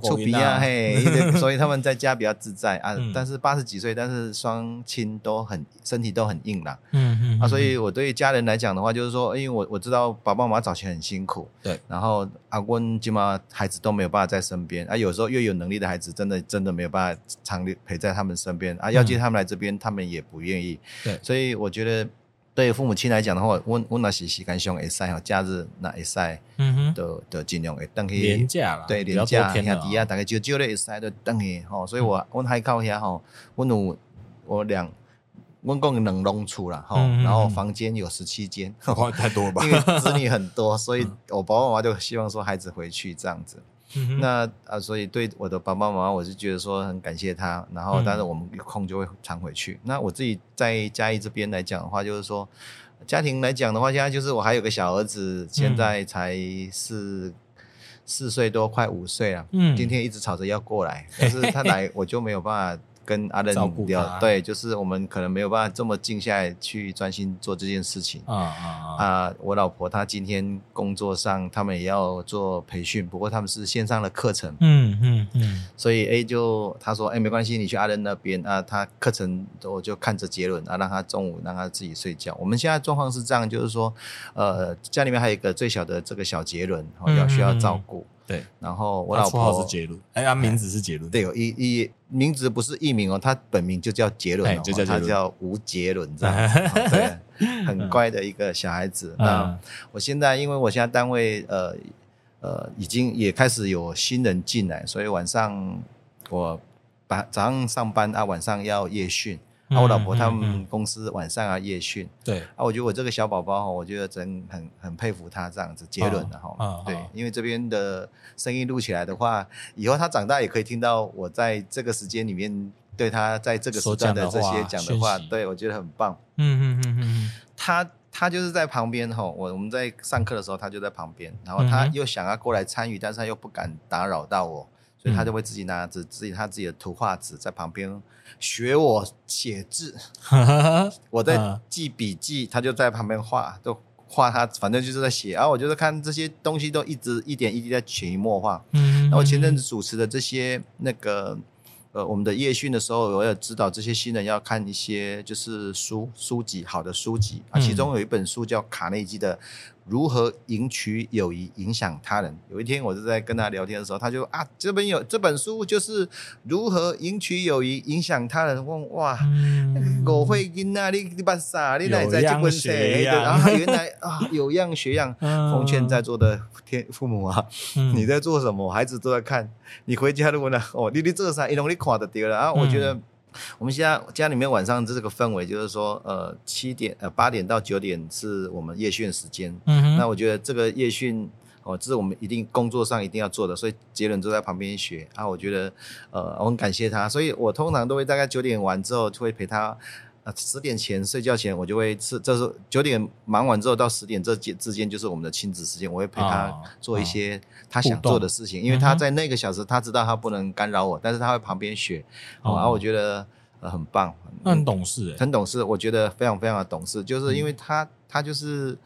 S2: 厝边啊，嘿，所以他们在家比较自在啊。但是八十几岁，但是双亲都很身体都很硬朗。嗯嗯。啊，所以我对家人来讲的话，就是说，因为我我知道爸爸妈妈早期很辛苦。对。然后阿公起码孩子都没有办法在身边，啊，有时候越有能力的孩子，真的真的没有办法常陪在他们身边啊，要接他们来这边，他们也。不愿意，对，所以我觉得对父母亲来讲的话，我我那是时间上会使哈，假日那会使，嗯哼，的的尽量会等去
S1: 连假啦，
S2: 对，连假兄弟啊，大概就就咧会使都等去吼，所以我我海口遐吼，我有我两，我共两栋厝啦吼，然后房间有十七间，
S1: 哇，太多吧？
S2: 因为子女很多，所以 我爸爸妈妈就希望说孩子回去这样子。嗯、那啊，所以对我的爸爸妈妈，我是觉得说很感谢他。然后，但是我们有空就会常回去。嗯、那我自己在嘉义这边来讲的话，就是说家庭来讲的话，现在就是我还有个小儿子，现在才四、嗯、四岁多，快五岁了。嗯，今天一直吵着要过来，但是他来 我就没有办法。跟阿任聊，对，就是我们可能没有办法这么静下来去专心做这件事情啊啊啊！我老婆她今天工作上，他们也要做培训，不过他们是线上的课程，嗯嗯嗯，所以 A 就他说，哎、欸，没关系，你去阿任那边啊，他课程我就看着杰伦啊，让他中午让他自己睡觉。我们现在状况是这样，就是说，呃，家里面还有一个最小的这个小杰伦，要需要照顾。嗯嗯对，然后我老婆
S1: 是杰伦，哎，他名字是杰伦，
S2: 对，有一一名字不是艺名哦，他本名就叫杰伦，就叫他叫吴杰伦，这样，对，很乖的一个小孩子。那我现在，因为我现在单位呃呃已经也开始有新人进来，所以晚上我把早上上班啊，晚上要夜训。啊，我老婆他们公司晚上啊夜训，对。啊，我觉得我这个小宝宝哈，我觉得真很很佩服他这样子，杰伦的哈，对，因为这边的声音录起来的话，以后他长大也可以听到我在这个时间里面对他在这个时段的这些讲的话，对我觉得很棒。嗯嗯嗯嗯，他他就是在旁边哈，我我们在上课的时候他就在旁边，然后他又想要过来参与，但是他又不敢打扰到我。所以他就会自己拿着自己他自己的图画纸在旁边学我写字，我在记笔记，他就在旁边画，都画他，反正就是在写。然后我就是看这些东西都一直一点一滴在潜移默化。嗯，那我前阵子主持的这些那个呃我们的夜训的时候，我也指导这些新人要看一些就是书书籍，好的书籍啊，其中有一本书叫卡内基的。如何赢取友谊，影响他人？有一天，我就在跟他聊天的时候，他就啊，这本有这本书就是如何赢取友谊，影响他人。问哇，我会跟那里你把啥？你来在这本书？然后原来啊，有样学样。奉劝在座的天父母啊，你在做什么？孩子都在看。你回家的问了哦，你你做啥？一弄你垮的掉了啊！我觉得。我们现在家里面晚上这个氛围，就是说，呃，七点呃八点到九点是我们夜训时间。嗯哼。那我觉得这个夜训哦，这是我们一定工作上一定要做的，所以杰伦坐在旁边学啊。我觉得呃，我很感谢他，所以我通常都会大概九点完之后就会陪他。十点前睡觉前，我就会吃。这是九点忙完之后到十点这间之间就是我们的亲子时间，我会陪他做一些他想做的事情，因为他在那个小时他知道他不能干扰我，但是他会旁边学，然后我觉得很棒，
S1: 很懂事，
S2: 很懂事，我觉得非常非常的懂事，就是因为他他就是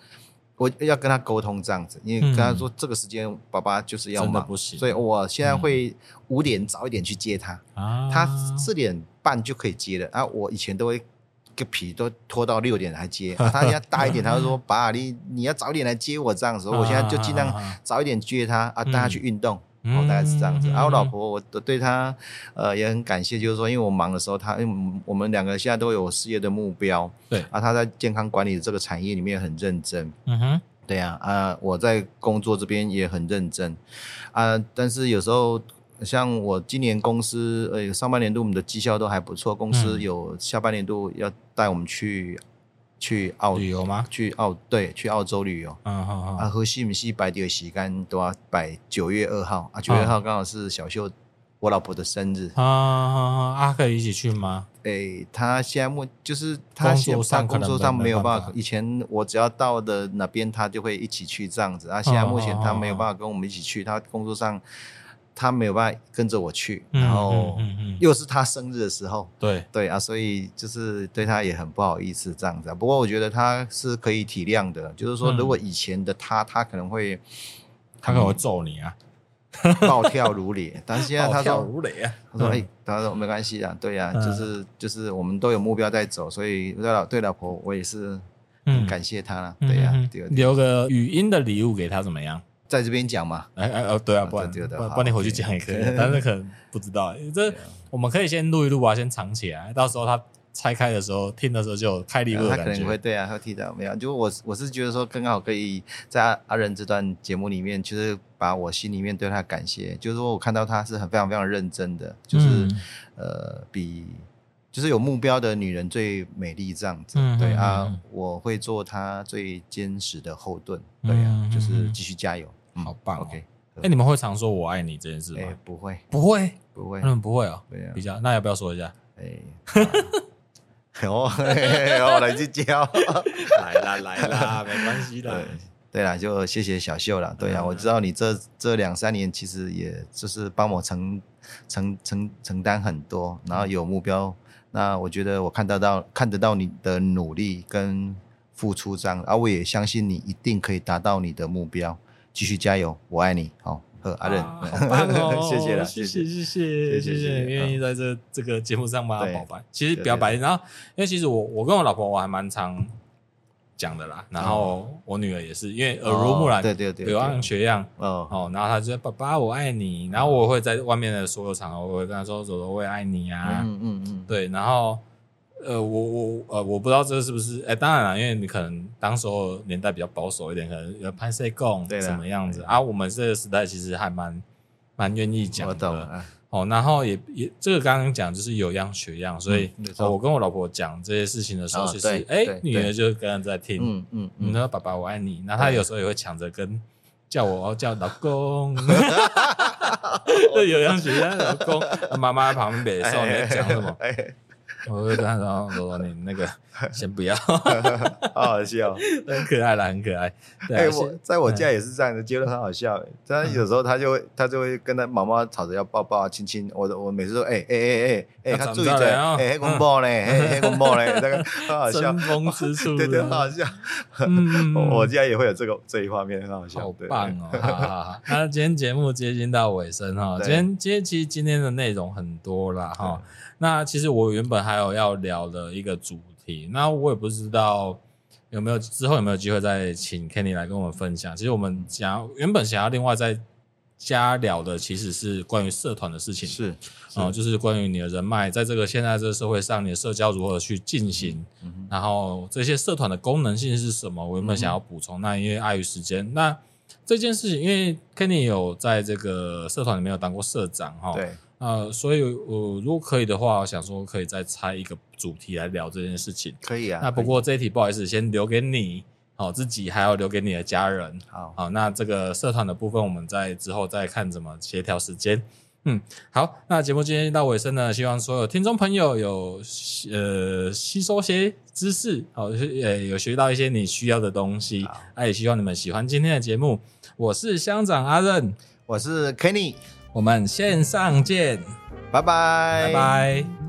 S2: 我要跟他沟通这样子，因为跟他说这个时间爸爸就是要忙，所以我现在会五点早一点去接他，他四点半就可以接了，啊，我以前都会。个皮都拖到六点来接，啊、他要大一点，他就说：“爸，你你要早点来接我这样子。”我现在就尽量早一点接他啊，带他去运动，然后大概是这样子。然后我老婆，我对她呃也很感谢，就是说，因为我忙的时候，她因为我们两个现在都有事业的目标，对。啊，她在健康管理的这个产业里面很认真，嗯哼，对呀啊，我在工作这边也很认真。啊，但是有时候。像我今年公司呃上半年度我们的绩效都还不错，公司有下半年度要带我们去去澳旅游吗？去澳对，去澳洲旅游。嗯好好。啊，和西米西摆的时间都要摆九月二号啊，九月二号刚好是小秀我老婆的生日啊啊啊！可以一起去吗？诶，他现在目就是他现在工作上没有办法，以前我只要到的哪边他就会一起去这样子啊，现在目前他没有办法跟我们一起去，他工作上。他没有办法跟着我去，然后又是他生日的时候，对。对啊，所以就是对他也很不好意思这样子。啊。不过我觉得他是可以体谅的，就是说如果以前的他，他可能会，
S1: 他可能会揍你啊，
S2: 暴跳如雷。但是现在他说，他说哎，他说没关系啊，对呀，就是就是我们都有目标在走，所以对老对老婆我也是很感谢他了，对呀，
S1: 留个语音的礼物给他怎么样？
S2: 在这边讲嘛？
S1: 哎哎哦，对啊，不然这个的，不然你回去讲也可以，但是可能不知道。这我们可以先录一录啊，先藏起来，到时候他拆开的时候，听的时候就有开礼物的感觉。他可能会对啊，会听到没有？就我我是觉得说，刚好可以在阿阿仁这段节目里面，就是把我心里面对他感谢，就是说我看到他是很非常非常认真的，就是呃，比就是有目标的女人最美丽这样子。对啊，我会做她最坚实的后盾。对啊，就是继续加油。好棒，OK，哎，你们会常说我爱你这件事吗？
S2: 不会，
S1: 不会，
S2: 不会，
S1: 他们不会哦。比较，那要不要说一下？
S2: 哎，哦，我 来去教，
S1: 来啦来啦，没关系的。
S2: 对啦，就谢谢小秀了。对啊，我知道你这这两三年其实也就是帮我承承承承担很多，然后有目标。那我觉得我看得到看得到你的努力跟付出这样，而我也相信你一定可以达到你的目标。继续加油，我爱你。好，和阿任，
S1: 好棒哦，
S2: 谢谢了，
S1: 谢谢谢谢谢谢，愿意在这这个节目上帮他表白。其实表白，然后因为其实我我跟我老婆我还蛮常。讲的啦，然后我女儿也是，因为耳濡目染，对对对，有样学样，哦，然后她就说：“爸爸，我爱你。”然后我会在外面的所有场合，我会跟她说：“走走，我也爱你啊。”嗯嗯嗯，对。然后，呃，我我呃，我不知道这是不是？哎，当然了，因为你可能当时候年代比较保守一点，可能有拍摄供什么样子啊？我们这个时代其实还蛮蛮愿意讲的。哦，然后也也这个刚刚讲就是有样学样，所以我跟我老婆讲这些事情的时候，其实哎，女儿就跟着在听，嗯嗯，你说爸爸我爱你，那她有时候也会抢着跟叫我叫老公，就 有样学样，老公，妈妈在旁边说你在讲什么？我会跟他说：“罗罗，你那个 先不要，好
S2: 好笑，
S1: 很可爱啦，很可爱。”
S2: 哎，我在我家也是这样的，觉得很好笑。他有时候他就会，他就会跟他妈妈吵着要抱抱啊、亲亲。我我每次都哎哎哎哎哎，他注意着，哎，公抱嘞，哎，公抱嘞，这个很好笑。
S1: 争风吃醋，
S2: 对对，很好笑。我家也会有这个这一画面，很好笑。
S1: 好棒哦！好好好，那今天节目接近到尾声哈，今天今天其实今天的内容很多啦哈。那其实我原本还有要聊的一个主题，那我也不知道有没有之后有没有机会再请 Kenny 来跟我们分享。其实我们想要原本想要另外再加聊的，其实是关于社团的事情，
S2: 是
S1: 哦、呃，就是关于你的人脉，在这个现在这个社会上，你的社交如何去进行，嗯嗯、然后这些社团的功能性是什么？我原本想要补充，嗯、那因为碍于时间，那这件事情，因为 Kenny 有在这个社团里面有当过社长哈，对。呃，所以，我如果可以的话，我想说可以再拆一个主题来聊这件事情。
S2: 可以啊。
S1: 那不过这一题不好意思，先留给你，好，自己还要留给你的家人。好，好，那这个社团的部分，我们在之后再看怎么协调时间。嗯，好，那节目今天到尾声呢，希望所有听众朋友有呃吸收些知识，好，呃有学到一些你需要的东西。好，那也希望你们喜欢今天的节目。我是乡长阿任，
S2: 我是 Kenny。
S1: 我们线上见，
S2: 拜拜，
S1: 拜拜。